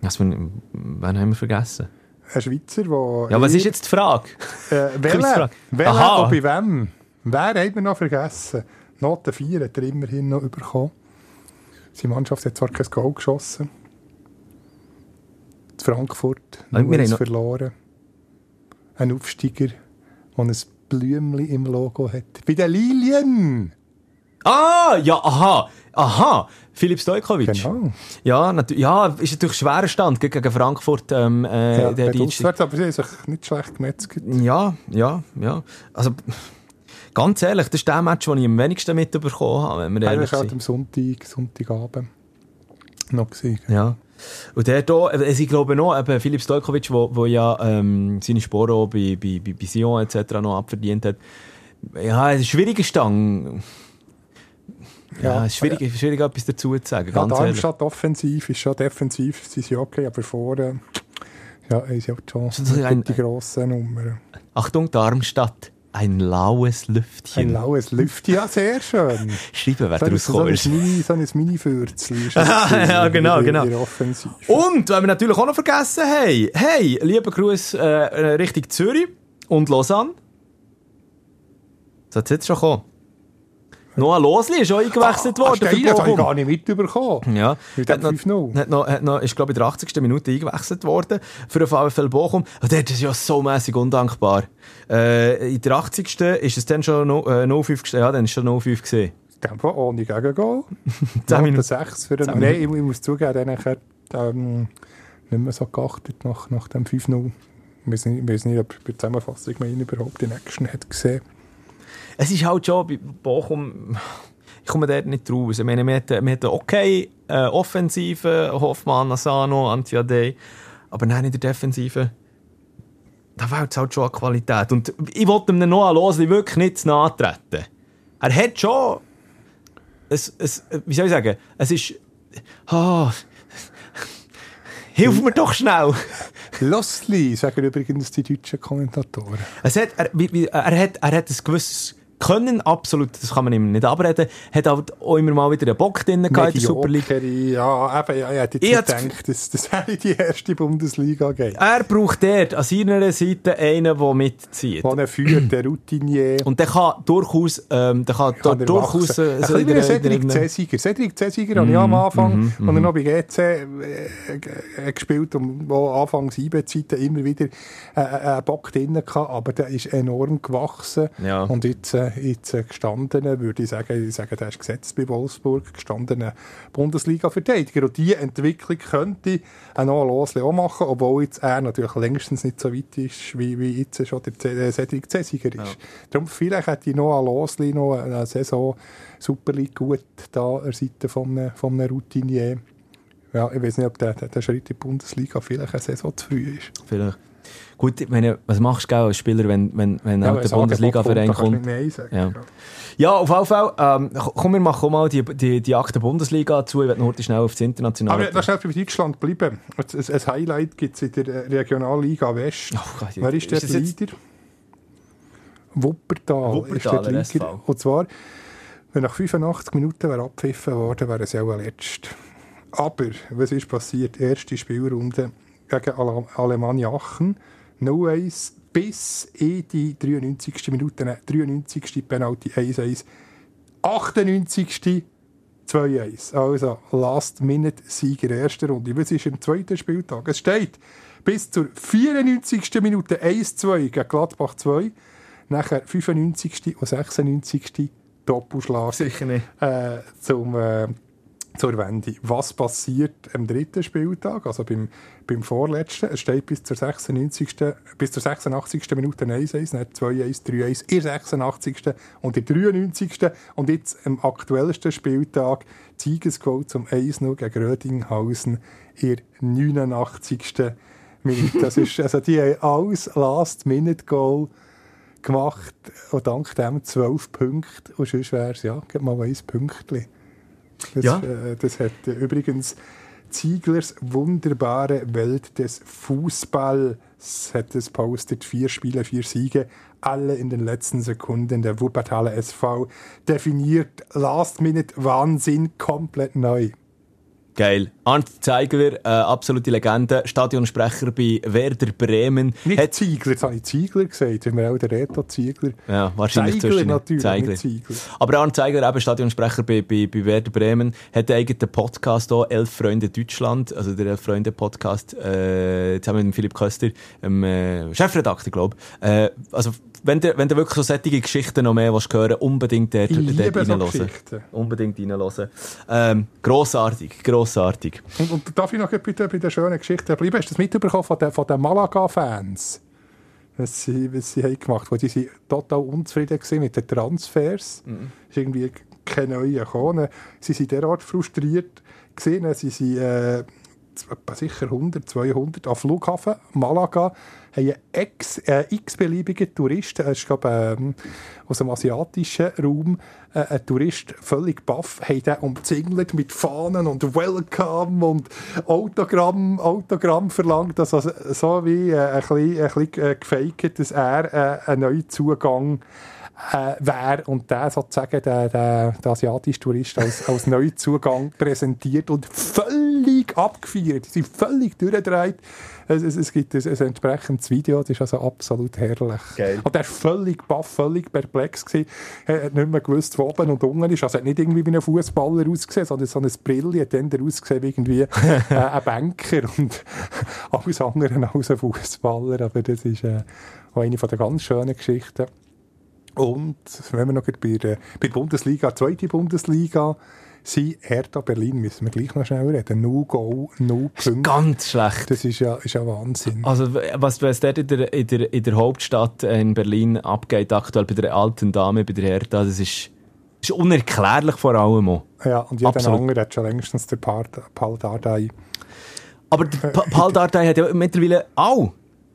Wen haben wir vergessen? Ein Schweizer, der... Ja, was ist jetzt die Frage? Äh, Aha. und bei wem? Wer hat wir noch vergessen? Note 4 hat er immerhin noch bekommen. Seine Mannschaft hat zwar kein Goal geschossen. In Frankfurt wir nur noch- verloren. Ein Aufsteiger, der ein Blümchen im Logo hat. Bei den Lilien! Ah, ja, aha, aha, Filip Stojkovic. Genau. Ja, natürlich, ja, ist natürlich schwerer Stand gegen Frankfurt. Ähm, äh, Ja, der auswärts, aber sie haben sich nicht schlecht gemetzelt. Ja, ja, ja. Also, ganz ehrlich, das ist der Match, den ich am wenigsten mitbekommen habe, wenn wir ehrlich halt sind. am Sonntag, Sonntagabend noch gewesen. Ja. Und der da, also ich glaube noch, eben Filip Stojkovic, wo, wo ja ähm, seine Sporen auch bei, bei, bei, Sion etc. noch abverdient hat. Ja, ein schwieriger Stang. Ja, Ja, es ist schwierig, schwierig etwas dazu zu sagen, Ja. Darmstadt offensiv ist schon defensiv, sie sind okay, aber vorne ja, haben sie halt schon Das ist ein- die grossen Nummern. Achtung, Darmstadt. Ein laues Lüftchen. Ein laues Lüftchen, ja, sehr schön. Schreiben, wer So ein, daraus so ein gekommen ist. Mini, so ein Mini-Fürzli ist Ja, ja, genau, genau. Und, weil wir natürlich auch noch vergessen haben, hey, lieber Gruß äh, Richtung Zürich und Lausanne. Das hat jetzt schon kommen. Noah Losli ist auch eingewechselt Ah, worden. steil, für das habe ich gar nicht mitbekommen. Ja, Mit hat noch, 5-0. hat noch, hat noch, ist glaube ich in der 80. Minute eingewechselt worden für den VfL Bochum. Und der ist ja so mäßig undankbar. Äh, in der 80. ist es dann schon no, äh, 0-5 gesehen. Ja, dann ist schon 0-5 gesehen. Tempo ohne Gegengol. Zehn Note Minuten. 6 für den... Nein, ich, ich muss zugeben, dann hat ähm, nicht mehr so geachtet nach, nach dem 5-0. Ich weiß nicht, ich weiß nicht, ob bei der Zusammenfassung man ihn überhaupt in Action hat gesehen. Es ist halt schon bei Bochum, ich komme dort nicht raus. Ich meine, wir hatten, wir hatten okay äh, Offensive, Hoffmann, Asano, Antiade, aber nein, in der Defensive, da fehlt es halt schon an Qualität. Und ich wollte ihm Noah Losli wirklich nicht zu nahe treten. Er hat schon, es, es, wie soll ich sagen, es ist, ah, hilf mir doch schnell. Lostli, sagen übrigens die deutschen Kommentatoren. Es hat, er, er, hat, er hat ein gewisses Können, absolut, das kann man ihm nicht abreden. Hat halt auch immer mal wieder einen Bock drin gehabt in der Superliga. Mediocre, Ja, eben, ja, ich hätte jetzt Ich gedacht, dass das wäre die erste Bundesliga geht. Er braucht dort an seiner Seite einen, der mitzieht. Wo er führt, der Routinier. Und der kann durchaus, ähm, der kann, kann durchaus, äh, Ein bisschen wie der- der der- Cedric Cesiger. Cedric Cesiger habe ich am Anfang, als er noch bei GC äh, äh, gespielt und wo anfangs IB-Zeiten immer wieder äh, äh, einen Bock drin hatte, aber der ist enorm gewachsen. Ja. Und jetzt, äh, jetzt äh, gestandene, würde ich sagen, ich sage, der ist gesetzt bei Wolfsburg, gestandener Bundesliga-Verteidiger. Und diese Entwicklung könnte ein Noah Losli auch machen, obwohl jetzt er natürlich längstens nicht so weit ist, wie, wie jetzt schon der äh, Cedric Cesiger ist. Darum vielleicht hätte Noah Losli noch eine Saison Super League gut da an der Seite von einem, von einem Routinier. Ja, ich weiß nicht, ob der, der, der Schritt in die Bundesliga vielleicht eine Saison zu früh ist. Vielleicht. Gut, meine, was machst du als Spieler, wenn, wenn, wenn Ja, der Bundesliga-Verein kommt, sagen. Ja. Ja, auf jeden Fall. Ähm, komm, wir machen auch mal die, die, die Akte Bundesliga zu. Ich werde noch heute schnell auf das Internationale. Aber noch schnell bei Deutschland bleiben. Ein, ein Highlight gibt es in der äh, Regionalliga West. Oh Gott, Wer ist der ist Leader? Wuppertal, Wuppertaler ist der. Leader. Und zwar, wenn nach 85 Minuten wäre abgepfiffen worden, wäre es ja auch letzt. Aber, was ist passiert? Erste Spielrunde gegen Ale Alemannia Aachen. 0-1 bis in die 93. Minute, nein, 93. Penalty 1-1. 98. 2-1. Also Last-Minute-Sieger erster Runde. Was ist im zweiten Spieltag? Es steht bis zur 94. Minute 1-2 gegen Gladbach 2. Nachher 95. und 96. Doppelschlag Sicher nicht. äh, zum, äh, zur Wende. Was passiert am dritten Spieltag, also beim, beim vorletzten? Es steht bis zur 96. bis zur 86. Minute 1-1, dann 2-1, 3-1, in der 86. und in der 93. Und jetzt am aktuellsten Spieltag Siegesgoal zum 1-0 gegen Rödinghausen in der 89. Minute. Das ist, also die haben alles Last-Minute-Goal gemacht und dank dem 12 Punkte. Und sonst wäre es, ja, mal ein Pünktchen. Das, Ja. äh, das hat äh, übrigens Zieglers wunderbare Welt des Fußballs hat es postet. Vier Spiele, vier Siege, alle in den letzten Sekunden. Der Wuppertaler SV definiert Last-Minute-Wahnsinn komplett neu. Geil. Arndt Zeigler, äh, absolute Legende, Stadionsprecher bei Werder Bremen. Nicht Hat, Ziegler, jetzt habe ich Ziegler gesagt. Haben wir auch der Reto Ziegler. ja, wahrscheinlich Zeigler zwischen- natürlich, Zeigler. nicht Ziegler. Aber Arndt Zeigler, eben Stadionsprecher bei, bei, bei Werder Bremen, hat einen eigenen Podcast hier, Elf Freunde Deutschland, also der Elf Freunde Podcast, äh, zusammen mit Philipp Köster, dem äh, Chefredakteur, glaube ich. Äh, also, wenn du, wenn du wirklich so solche Geschichten noch mehr willst hören unbedingt dort, dort so reinhören. Geschichten. Unbedingt reinhören. Ähm, grossartig, grossartig. Und, und darf ich noch der, bei der schönen Geschichte bleiben? Hast du das mitbekommen von den, von den Malaga-Fans? Was sie, was sie haben gemacht haben. Die waren total unzufrieden mit den Transfers. Es ist irgendwie keine neue gekommen. Sie waren derart frustriert gewesen. Sie sind äh, sicher 100, 200 am Flughafen Malaga haben x, äh, x-beliebige Touristen, es ist glaube ähm, aus dem asiatischen Raum, äh, ein Tourist völlig baff, haben den umzingelt mit Fahnen und Welcome und Autogramm, Autogramm verlangt, also so wie äh, ein bisschen, bisschen äh, gefaked, dass er äh, einen neuen Zugang äh, wäre und der sozusagen der, der, der asiatische Tourist als, als Neuzugang präsentiert und völlig abgefeiert. Sie sind völlig durchgedreht. Es, es, es gibt ein, ein entsprechendes Video, das ist also absolut herrlich. Geil. Und der war völlig baff, völlig perplex. Gewesen. Er hat nicht mehr gewusst, wo oben und unten ist. Also er hat nicht irgendwie wie ein Fußballer ausgesehen, sondern so ein Brille hat dann ausgesehen wie irgendwie äh, ein Banker und alles andere als ein Fußballer. Aber das ist äh, auch eine von der ganz schönen Geschichten. Und wenn wir noch bei der, bei der Bundesliga, zweite Bundesliga, sind Hertha Berlin, müssen wir gleich noch schnell reden. No Goal, no Punkte. Ganz schlecht. Das ist ja, ist ja Wahnsinn. Also, was, was dort in der, in, der, in der Hauptstadt in Berlin abgeht, aktuell bei der alten Dame, bei der Hertha, das ist, ist unerklärlich vor allem auch. Ja, und jeder Absolut. andere hat schon längstens der Paul Dardai. Aber der Pa- Paul Dardai hat ja mittlerweile auch,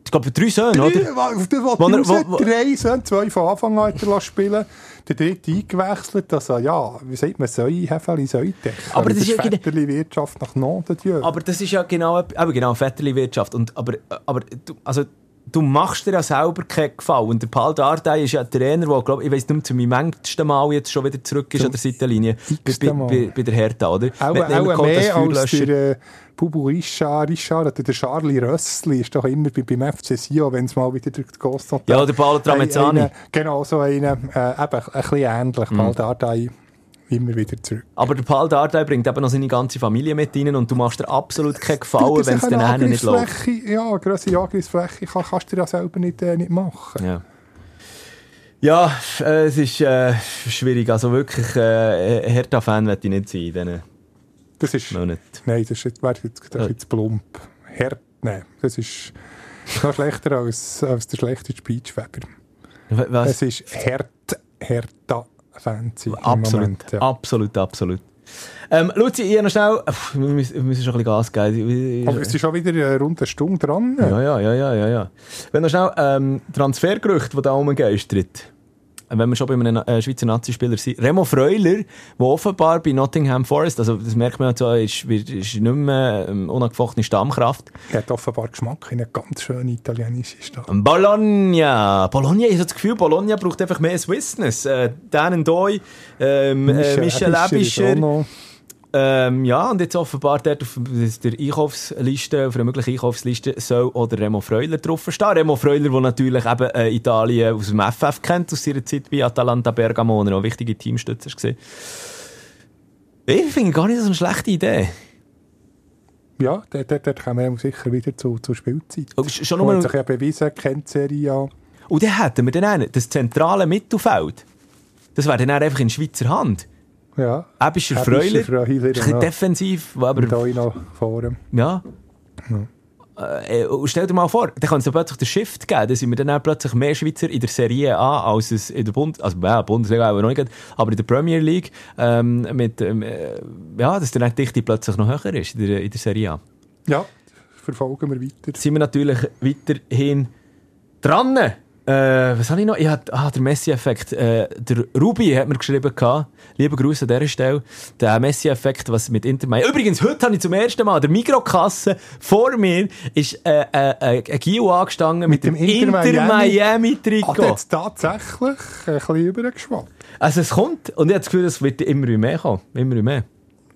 ich glaube, drei Söhne, oder? Auf das Wo er- wollte wo- wo- drei Söhne, zwei von Anfang an hat spielen Der dritte eingewechselt, also ja, wie sagt man, Säu, Hefeli, Säudech. Aber das ist ja genau- Väterli Wirtschaft nach Dieu. Aber das ist ja genau, aber genau, Vetterli-Wirtschaft. Und, aber, aber, also, du machst dir ja selber keinen Gefallen. Und der Paul Dardai ist ja ein Trainer, der, glaube ich, weiss nicht mehr, zu meinem engsten Mal jetzt schon wieder zurück ist an der Seitenlinie. Bei, bei, bei, der Hertha, oder? Auch, auch mehr als der äh, Bubu Richard, Richard oder der Charlie Rössli ist doch immer bei, beim FC Sion, wenn es mal wieder die Ghost Ja, der Paolo Tramezzani. Eine- Genau, so einer, äh, eben ein bisschen ähnlich, Mhm. Paul Dardai immer wieder zurück. Aber der Paul Dardai bringt eben noch seine ganze Familie mit rein und du machst dir absolut keinen Gefallen, wenn es dann eine nachher nicht läuft. Ja, grosse Angriffsfläche kann, kannst du ja selber nicht, äh, nicht machen. Ja. Ja, äh, es ist äh, schwierig. Also wirklich, äh, Hertha-Fan möchte ich nicht sein in diesen Das ist, Monaten. nein, das ist, jetzt- wäre jetzt, das ist jetzt plump. Herd, nein, das ist noch schlechter als, als der schlechte Speechweber. Was? Es ist Herd, Hertha Fancy Absolut, Moment, ja. absolut, absolut. Ähm, Luzi, ich noch schnell... Pff, wir müssen, wir müssen schon ein bisschen Gas geben. Aber es ist schon wieder eine runde Stunde dran. Ja, ja, ja, ja, ja, ja. Wenn noch schnell ähm, Transfergerüchte, die da rumgeistert. Wenn wir schon bei einem äh, Schweizer Nazi-Spieler sind. Remo Freuler, der offenbar bei Nottingham Forest, also das merkt man ja so, ist, ist nicht mehr ähm, unangefochtene Stammkraft. Er hat offenbar Geschmack in eine ganz schöne italienische Stadt. Bologna. Bologna, ich habe das Gefühl, Bologna braucht einfach mehr Swissness. Äh, Dan Doi, ähm, äh, Michel ist auch Ebischer. Ähm, ja, und jetzt offenbar dort auf der Einkaufsliste, auf einer möglichen Einkaufsliste soll oder Remo Freuler drauf stehen. Remo Freuler, der natürlich eben äh, Italien aus dem FF kennt, aus seiner Zeit bei Atalanta Bergamo, und er auch wichtige Teamstützer war. Ich finde gar nicht so eine schlechte Idee. Ja, dort, dort, dort kommen wir sicher wieder zu, zur Spielzeit. Oh, sch- schon nur, hat sich ja bewiesen, kennt Serie ja. und dann hätten wir dann einen, das zentrale Mittelfeld. Das wäre dann einfach in Schweizer Hand. Ja. Ebischer Ebischer, Freuler, Freuler, ja. defensiv, aber Und da noch vorne. Ja. Äh, und stell dir mal vor, dann kann es ja plötzlich den Shift geben, dann sind wir dann plötzlich mehr Schweizer in der Serie A als es in der Bund also ja, Bundesliga auch noch nicht, aber in der Premier League ähm, mit, ähm, äh, ja, dass dann die Dichte plötzlich noch höher ist in der, in der Serie A. Ja, verfolgen wir weiter. Sind wir natürlich weiterhin dran. Äh, was habe ich noch? Ich hatte, ah, der Messi-Effekt. Äh, der Ruby hat mir geschrieben, gehabt, liebe Grüße an dieser Stelle, der Messi-Effekt, was mit Inter. Übrigens, heute habe ich zum ersten Mal der Mikrokasse vor mir ist äh, äh, äh, ein Gio angestanden mit, dem dem Inter Inter. Hat jetzt tatsächlich ein bisschen übergeschwappt. also es kommt und ich habe das Gefühl, es wird immer mehr kommen. Immer mehr.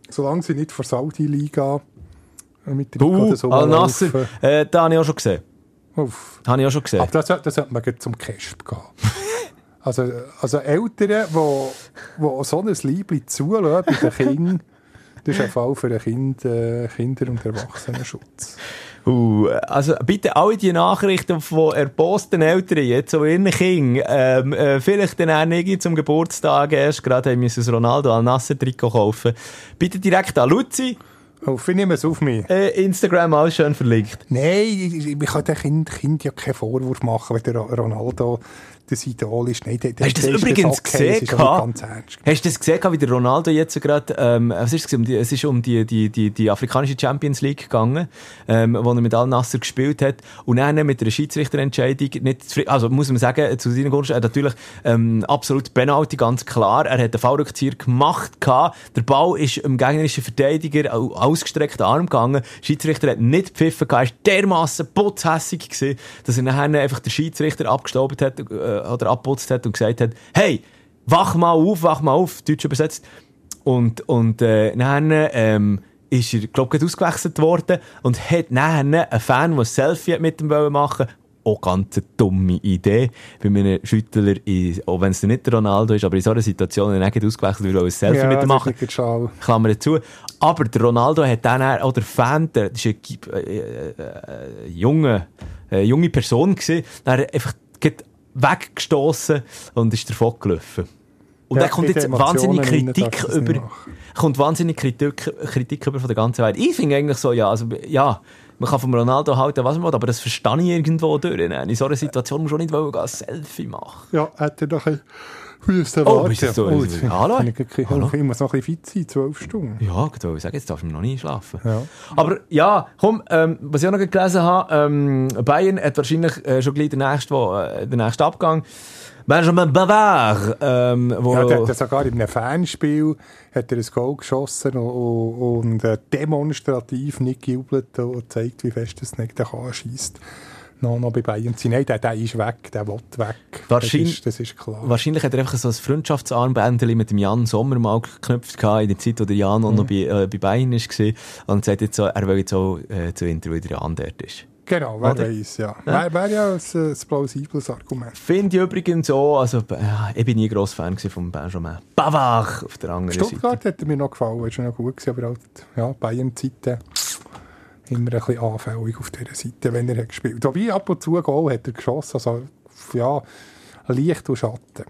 Solange sie nicht vor Saudi-Liga mit dem Buh, oder so Al-Nasser, laufen. äh, da habe ich auch schon gesehen. Uff. Habe ich auch schon gesehen. Aber das, das sollte man zum Kesp gehen. also, also Eltern, die wo, wo so ein Liebling zulassen bei den Kindern, das ist ein Fall für den kind, äh, Kinder- und Erwachsenenschutz. Uh, also bitte alle die Nachrichten von erbosten Eltern jetzt, so ihren Kindern, ähm, äh, vielleicht dann auch nicht zum Geburtstag erst gerade haben müssen das Ronaldo al Nasser Trikot kaufen. Bitte direkt an Luzi, Uff, ich nehme es auf mich. äh, Instagram alles schön verlinkt. Nein, ich, ich kann dem Kind, kind ja keinen Vorwurf machen, wenn der Ronaldo das Idol ist. Nein, der, Hast du das übrigens okay, es ist gesehen, gehabt? ganz ernst. Hast du das gesehen, wie der Ronaldo jetzt gerade, ähm, was ist es, um die, es ist um die, die, die, die afrikanische Champions League gegangen, ähm, wo er mit Al Nasser gespielt hat und dann mit einer Schiedsrichterentscheidung nicht also muss man sagen, zu seiner Gunst, er natürlich, ähm, absolut Penalty, ganz klar, er hat den Fallrückzieher gemacht gehabt, der Ball ist im gegnerischen Verteidiger au- ausgestreckten Arm gegangen, der Schiedsrichter hat nicht gepfiffen gehabt, er war dermassen putzhässig gewesen, dass er nachher einfach den Schiedsrichter abgestaubt hat, äh, oder abputzt hat und gesagt hat, hey, wach mal auf, wach mal auf, deutsch übersetzt. Und, und äh, dann ähm, ist er, glaube ich, ausgewechselt worden und hat dann einen Fan, der ein Selfie mit ihm machen auch ganz eine dumme Idee, bei einem Schüttler, auch wenn es nicht der Ronaldo ist, aber in so einer Situation, wenn er nicht ausgewechselt wird, ein Selfie mit ihm das machen. Klammer zu. Aber der Ronaldo hat dann, auch- oder der Fan, der, das war eine äh, äh, äh, junge, äh, junge Person, gewesen, dann hat er einfach weggestoßen und ist davon gelaufen. Und Ja, da kommt jetzt Emotionen wahnsinnig rein Kritik über, kommt wahnsinnig Kritik, Kritik über von der ganzen Welt. Ich finde eigentlich so, ja, also, ja, man kann vom Ronaldo halten, was man will, aber das verstehe ich irgendwo durch. In so einer Situation muss man auch nicht ein Selfie machen. Ja, er doch ein müssen Oh, warten. bist du so- Oh, jetzt- Hallo? kann Ich, ich, Hallo? ich muss noch ein bisschen fit sein, zwölf Stunden. Ja, ich wollte sagen, jetzt darfst du noch nie schlafen. Ja. Aber ja, komm, ähm, was ich auch noch gelesen habe, ähm, Bayern hat wahrscheinlich äh, schon gleich den nächsten, wo, äh, den nächsten Abgang. Benjamin Bavard, ähm, wo... Ja, der hat ja sogar in einem Fanspiel hat er ein Goal geschossen und, und äh, demonstrativ nicht gejubelt und gezeigt, wie fest es nicht schießt. Noch, noch bei Bayern zu sein. Nein, der, der ist weg, der will weg. Wahrscheinlich- Das ist, das ist klar. Wahrscheinlich hat er einfach so ein Freundschaftsarmbändchen mit dem Jan Sommer mal geknüpft gehabt, in der Zeit, wo der Jan auch noch bei, äh, bei Bayern war. Und sagt jetzt so, er will jetzt auch äh, zu Inter, weil der Jan dort ist. Genau, wer Oder? weiß, ja. Wäre wär ja ein, ein plausibles Argument. Finde ich übrigens auch, also, ja, ich bin nie gross Fan gewesen von Benjamin Bavard auf der anderen Seite. Stuttgart hat mir noch gefallen, ist schon noch gut gewesen, aber halt, ja, Bayern-Zeiten immer ein bisschen anfällig auf dieser Seite, wenn er hat gespielt. Wobei ab und zu Goal hat er geschossen, also ja, Licht und Schatten.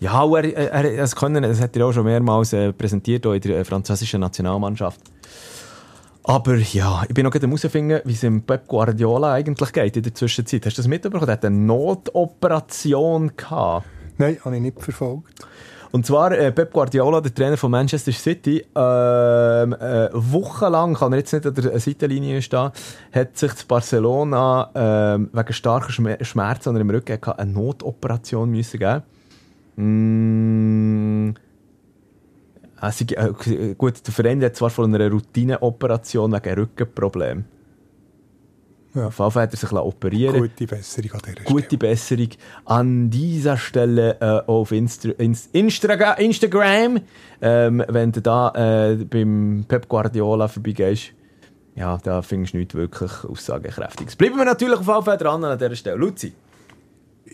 Ja, er, er, das können, das hat er auch schon mehrmals äh, präsentiert, auch in der äh, französischen Nationalmannschaft. Aber ja, ich bin noch gerade herausfinden, wie es dem Pep Guardiola eigentlich geht in der Zwischenzeit. Hast du das mitbekommen? Er hat eine Notoperation gehabt. Nein, habe ich nicht verfolgt. Und zwar äh, Pep Guardiola, der Trainer von Manchester City, ähm, äh, wochenlang, kann er jetzt nicht an der Seitenlinie stehen, hat sich zu Barcelona ähm, wegen starker Schmer Schmerzen an im Rücken eine Notoperation müssen geben. Mm, also, äh, gut, der Verein hat zwar von einer Routineoperation wegen Rückenproblem. Ja. Auf jeden Fall hat er sich operieren Gute Besserung an dieser Gute Stelle. Besserung an dieser Stelle äh, auf Insta Inst Instra Instagram. Ähm, wenn du da äh, beim Pep Guardiola vorbeigehst, ja, da findest du nichts wirklich aussagekräftiges. Bleiben wir natürlich auf jeden Fall dran an dieser Stelle. Luzi.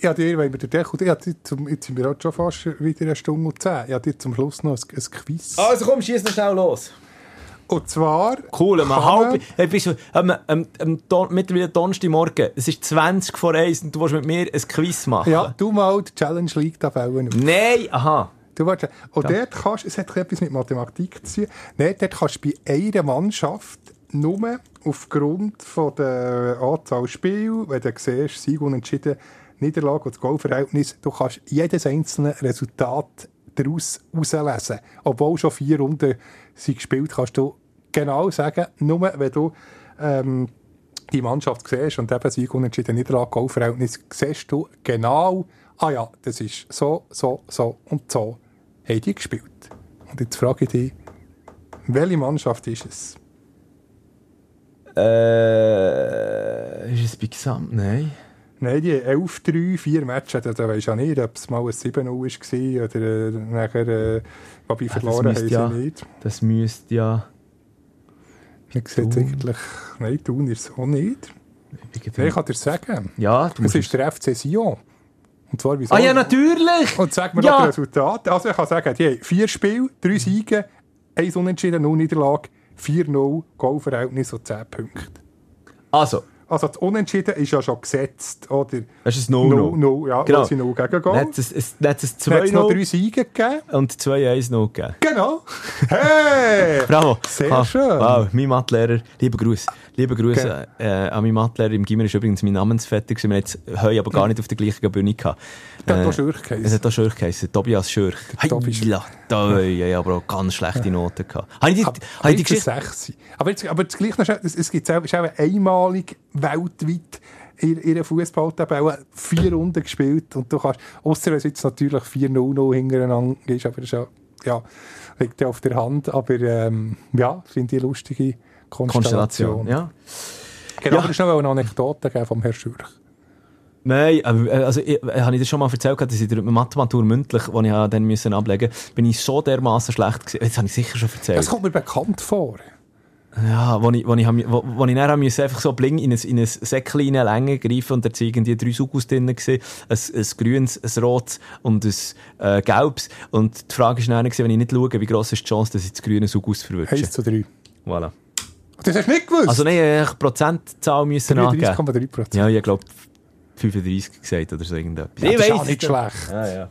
Ja, dir, wenn wir den Deckel, ja, die zum, jetzt sind wir auch schon fast wieder eine Stunde und zehn. Ja, dir zum Schluss noch ein, ein Quiz. Also komm, schieß noch schnell los. Und zwar... Cool, um halb, hey, bist du, ähm, ähm, ähm, Don, mittlerweile Donnerstagmorgen, es ist 20 vor 1 und du willst mit mir ein Quiz machen. Ja, du mal die Challenge League Tabellen auf. Nein, aha. Du willst, und dort kannst, es hat etwas mit Mathematik zu tun, Nein, dort kannst du bei einer Mannschaft nur aufgrund von der Anzahl Spiele, wenn du siehst, Sieg unentschieden, Niederlage und das Goalverhältnis, du kannst jedes einzelne Resultat daraus herauslesen. Obwohl schon vier Runden sind gespielt, kannst du genau sagen, nur wenn du ähm, die Mannschaft siehst und eben Sieg unentschieden Niederlage, Goalverhältnis, siehst du genau, ah ja, das ist so, so, so und so haben die gespielt. Und jetzt frage ich dich, welche Mannschaft ist es? Äh, ist es bei Gesamt? Nein. Nein, die 11, 3, 4 Matches, da, da weisst du ja nicht, ob es mal ein 7-0 war oder äh, nachher, äh, wobei verloren haben sie ja- nicht. Das müsste ja. Ich sehe jetzt eigentlich, nein, tun ist es auch nicht. Nein, ich kann dir sagen, Ja, du es ist der FC Sion. Und zwar wieso? ah ja, natürlich! Und sag mir Ja. noch das Resultat. Also ich kann sagen, die haben vier Spiele, drei Siege, eins Unentschieden, null Niederlage, 4-0, Goalverhältnis und 10 Punkte. Also, Also das Unentschieden ist ja schon gesetzt, oder? das ist ein No-No. 0-0, ja, Genau. sie 0 gegen Dann Goal. hat es, es, dann hat es Dann hat es noch 2-0 drei Siege gegeben. und 2-1 gegeben. Genau. Hey! Bravo. Sehr Ah, schön. Wow, mein Mathelehrer, lieber Gruß. Lieber Gruß Okay. äh, an meinen Mathelehrer im Gimmer ist übrigens mein Namensvetter. Wir jetzt heute aber gar nicht auf der gleichen Bühne gehabt. Der hat Äh, auch Schürch geheißen. Es hat auch Schürch geheißen. Tobias Schürch. Schürch. Ja, da ja, ja, aber auch ganz schlechte Noten gehabt. Habe ich die, Aber habe ich die Geschichte... Aber, jetzt, aber das Gleiche es, es gibt ist auch einmalig weltweit in ihrer Fußballtabelle vier Runden gespielt und du kannst, ausser wenn es jetzt natürlich 4-0-0 hintereinander ist, aber das ist ja, ja, liegt ja auf der Hand, aber ähm, ja, finde ich eine lustige Konstellation. Konstellation, ja. Genau, Ja. ist noch eine Anekdote vom Herrn Schürch. Nein, äh, also, ich, äh, habe ich das schon mal erzählt, dass ich in der Mathematur mündlich, die ich dann müssen ablegen musste, bin ich so dermaßen schlecht gewesen. Das habe ich sicher schon erzählt. Das kommt mir bekannt vor. Ja, wo ich, wo ich, wo, wo ich dann einfach so bling in ein, in ein Säckchen Länge greifen und da waren irgendwie drei Sugus drin, gewesen, ein, ein grünes, ein rotes und ein äh, gelbes. Und die Frage war dann, gewesen, wenn ich nicht schaue, wie gross ist die Chance, dass ich das grüne Sugus verwünsche. 1 zu 3. Voilà. Das hast du nicht gewusst? Also nein, ich hätte Prozentzahl müssen angeben. 33,3 Prozent. Ja, ich glaube 35 gesagt oder so irgendetwas. Ja, das ist auch weiss nicht es. schlecht. Ja, ja.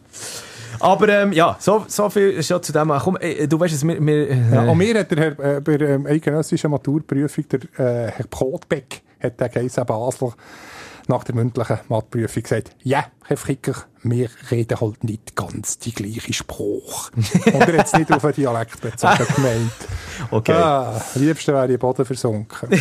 Aber ähm, ja, so, so viel schon zu dem. Komm, äh, du weißt es, wir... wir äh, Ja, und mir hat der Herr, äh, bei der ähm, eidgenössischen Maturprüfung, der äh, Herr Kotbeck, hat der geheißen Basel, nach der mündlichen Mathprüfung gesagt, ja, Herr Fricker, wir reden halt nicht ganz die gleiche Sprache. Und er hat es nicht auf einen Dialekt bezogen gemeint. okay. Ah, liebsten wäre ich Boden versunken.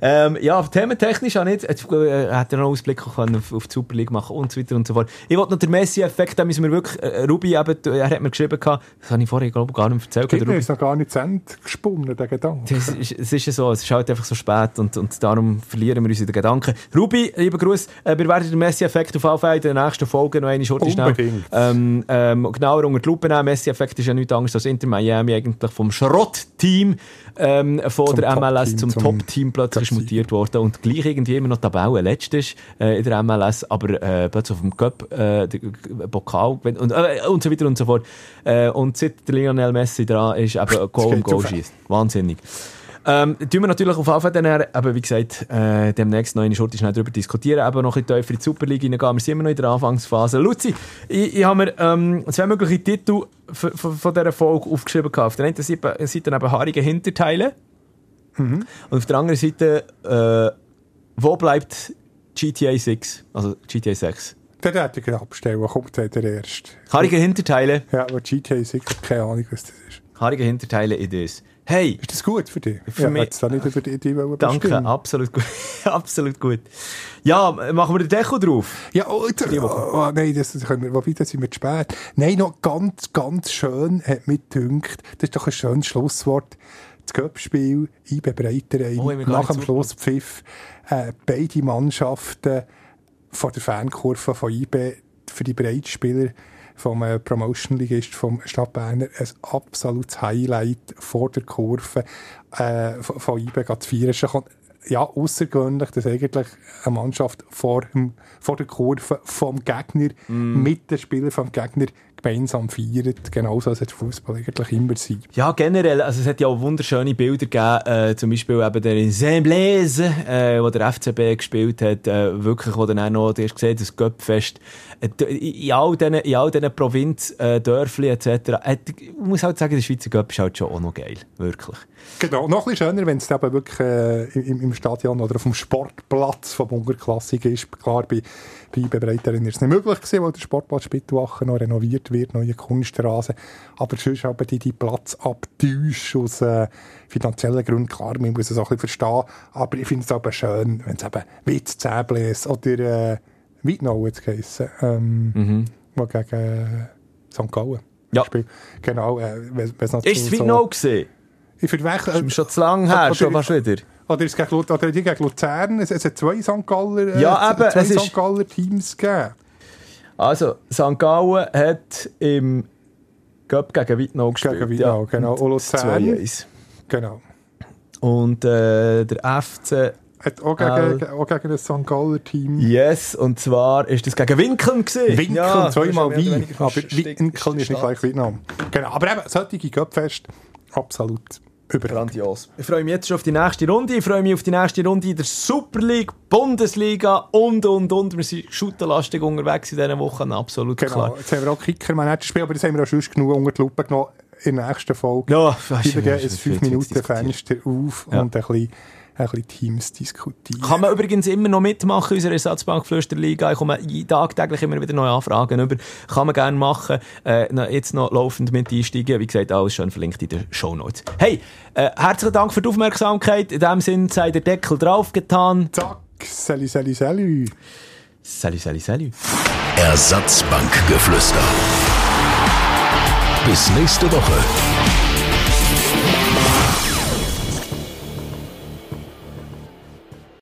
Ähm, ja, thementechnisch habe ich jetzt, äh, hat er noch Ausblick können auf, auf die Super League machen und so weiter und so fort. Ich wollte noch den Messi-Effekt, da müssen wir wirklich, äh, Ruby eben, er hat mir geschrieben gehabt, das habe ich vorher, glaube ich, gar nicht erzählt. Der Ruby, ist noch gar nicht zu Ende gesponnen, der Gedanke. ist, es ist ja so, es ist halt einfach so spät und, und darum verlieren wir uns in den Gedanken. Ruby, lieber Gruß, äh, wir werden den Messi-Effekt auf jeden Fall in der nächsten Folge noch eine Schurte schnell ähm, ähm, genauer unter die Lupe nehmen. Messi-Effekt ist ja nichts anderes als Inter Miami eigentlich vom Schrott-Team ähm, von Zum der MLS zum zum Top-Team plötzlich mutiert worden und gleich irgendwie immer noch Tabelle letztes äh, in der MLS, aber äh, plötzlich auf dem Cup äh, Pokal und, äh, und so weiter und so fort. Äh, und seit der Lionel Messi dran ist, eben Goal geht Goal schießt. Wahnsinnig. Ähm, tun wir natürlich auf Anfang dann, aber wie gesagt, äh, demnächst noch eine Schurte schnell darüber diskutieren, eben noch ein bisschen tiefer in die Superliga reingehen. Wir sind immer noch in der Anfangsphase. Luzi, ich, ich habe mir ähm, zwei mögliche Titel von dieser Folge aufgeschrieben. gehabt. Auf der einen Seite, Seite eben haarige Hinterteile und auf der anderen Seite, äh, wo bleibt GTA 6? Also GTA 6. Dann hätte ich abstellen, kommt dann der Erste. Haarige Hinterteile. Ja, aber GTA ist sicher keine Ahnung, was das ist. Haarige Hinterteile in das. Hey, Ist das gut für dich? Für ja, mich- hättest du nicht über die, die danke, bestimmen. absolut gut. absolut gut. Ja, machen wir den Deko drauf. Ja, Alter, oh, nein, das, können wir, wobei, das sind wir zu spät. Nein, noch ganz, ganz schön hat mich gedünkt, das ist doch ein schönes Schlusswort, das Göppspiel, IB Breiterein, Oh, nach dem Schluss Pfiff, äh, beide Mannschaften von der Fankurve von IB für die Breitspieler vom äh, Promotion-Ligist vom Stadt Berner ein absolutes Highlight vor der Kurve äh, von, von IB geht zu feiern. Es ist Ja, außergewöhnlich, dass eigentlich eine Mannschaft vor, dem, vor der Kurve vom Gegner mit den Spielern vom Gegner gemeinsam feiert. Genauso als der Fußball eigentlich immer sein. Ja, generell, also es hat ja auch wunderschöne Bilder gegeben, äh, zum Beispiel eben der Saint-Blaise, äh, wo der FCB gespielt hat, äh, wirklich, wo dann auch noch, du hast gesehen, das Göppfest, äh, in all diesen, in all diesen äh, Dörfli etc. Äh, ich muss halt sagen, der Schweizer Göpp ist halt schon auch noch geil, wirklich. Genau, noch ein bisschen schöner, wenn es eben wirklich äh, im, im Stadion oder auf dem Sportplatz vom Ungerklassik ist. Klar, bei, bei Bebreiterin ist es nicht möglich gewesen, weil der Sportplatz Spittwachen noch renoviert wird, neue Kunstrasen. Aber sonst haben die die Platz abtäuscht aus äh, finanziellen Gründen. Klar, man muss es auch ein bisschen verstehen. Aber ich finde es aber schön, wenn es eben Witz, Zäblis oder äh, Weidnau jetzt geheissen, ähm, wo gegen äh, St. Gallen Ja. Genau, äh, wenn es noch Ist es so- wie noch gesehen? Ich verwechsel, Ist schon zu lang her, schon fast wieder. Oder ist gegen, oder die gegen Luzern? Es, es hat zwei St. Galler, äh, Ja, eben, zwei es ist- St. Galler Teams gegeben. Also, St. Gallen hat im Göpp gegen Wittnau gespielt. Gegen Wittnau, genau. Und Luzern. 2-1. Genau. Und äh, der FC Hat auch gegen, auch gegen ein St. Galler Team. Yes, und zwar ist das gegen Winkeln gewesen. Winkeln, Ja, zweimal ja weniger Aber Winkeln ist nicht gleich Vietnam. Genau. Aber eben, solche Göpfest, absolut überragend. Grandios. Ich freue mich jetzt schon auf die nächste Runde. Ich freue mich auf die nächste Runde in der Super League, Bundesliga und, und, und. Wir sind schutterlastig unterwegs in diesen Wochen, absolut Genau. klar. Jetzt haben wir auch Kicker-Manager-Spiel, aber das haben wir auch schon genug unter die Lupe genommen in der nächsten Folge. Ja, Wir geben ein viel zu 5-Minuten-Fenster auf Ja. und ein bisschen, ein bisschen Teams diskutieren. Kann man übrigens immer noch mitmachen in unserer Ersatzbankflüsterliga. Ich komme jeden Tag täglich immer wieder neue Anfragen über. Kann man gerne machen. Äh, jetzt noch laufend mit einsteigen. Wie gesagt, alles schön verlinkt in den Shownotes. Hey, äh, herzlichen Dank für die Aufmerksamkeit. In dem Sinn sei der Deckel draufgetan. Zack, salut, salut, salut. Salut, salut, salut. Ersatzbankgeflüster. Bis nächste Woche.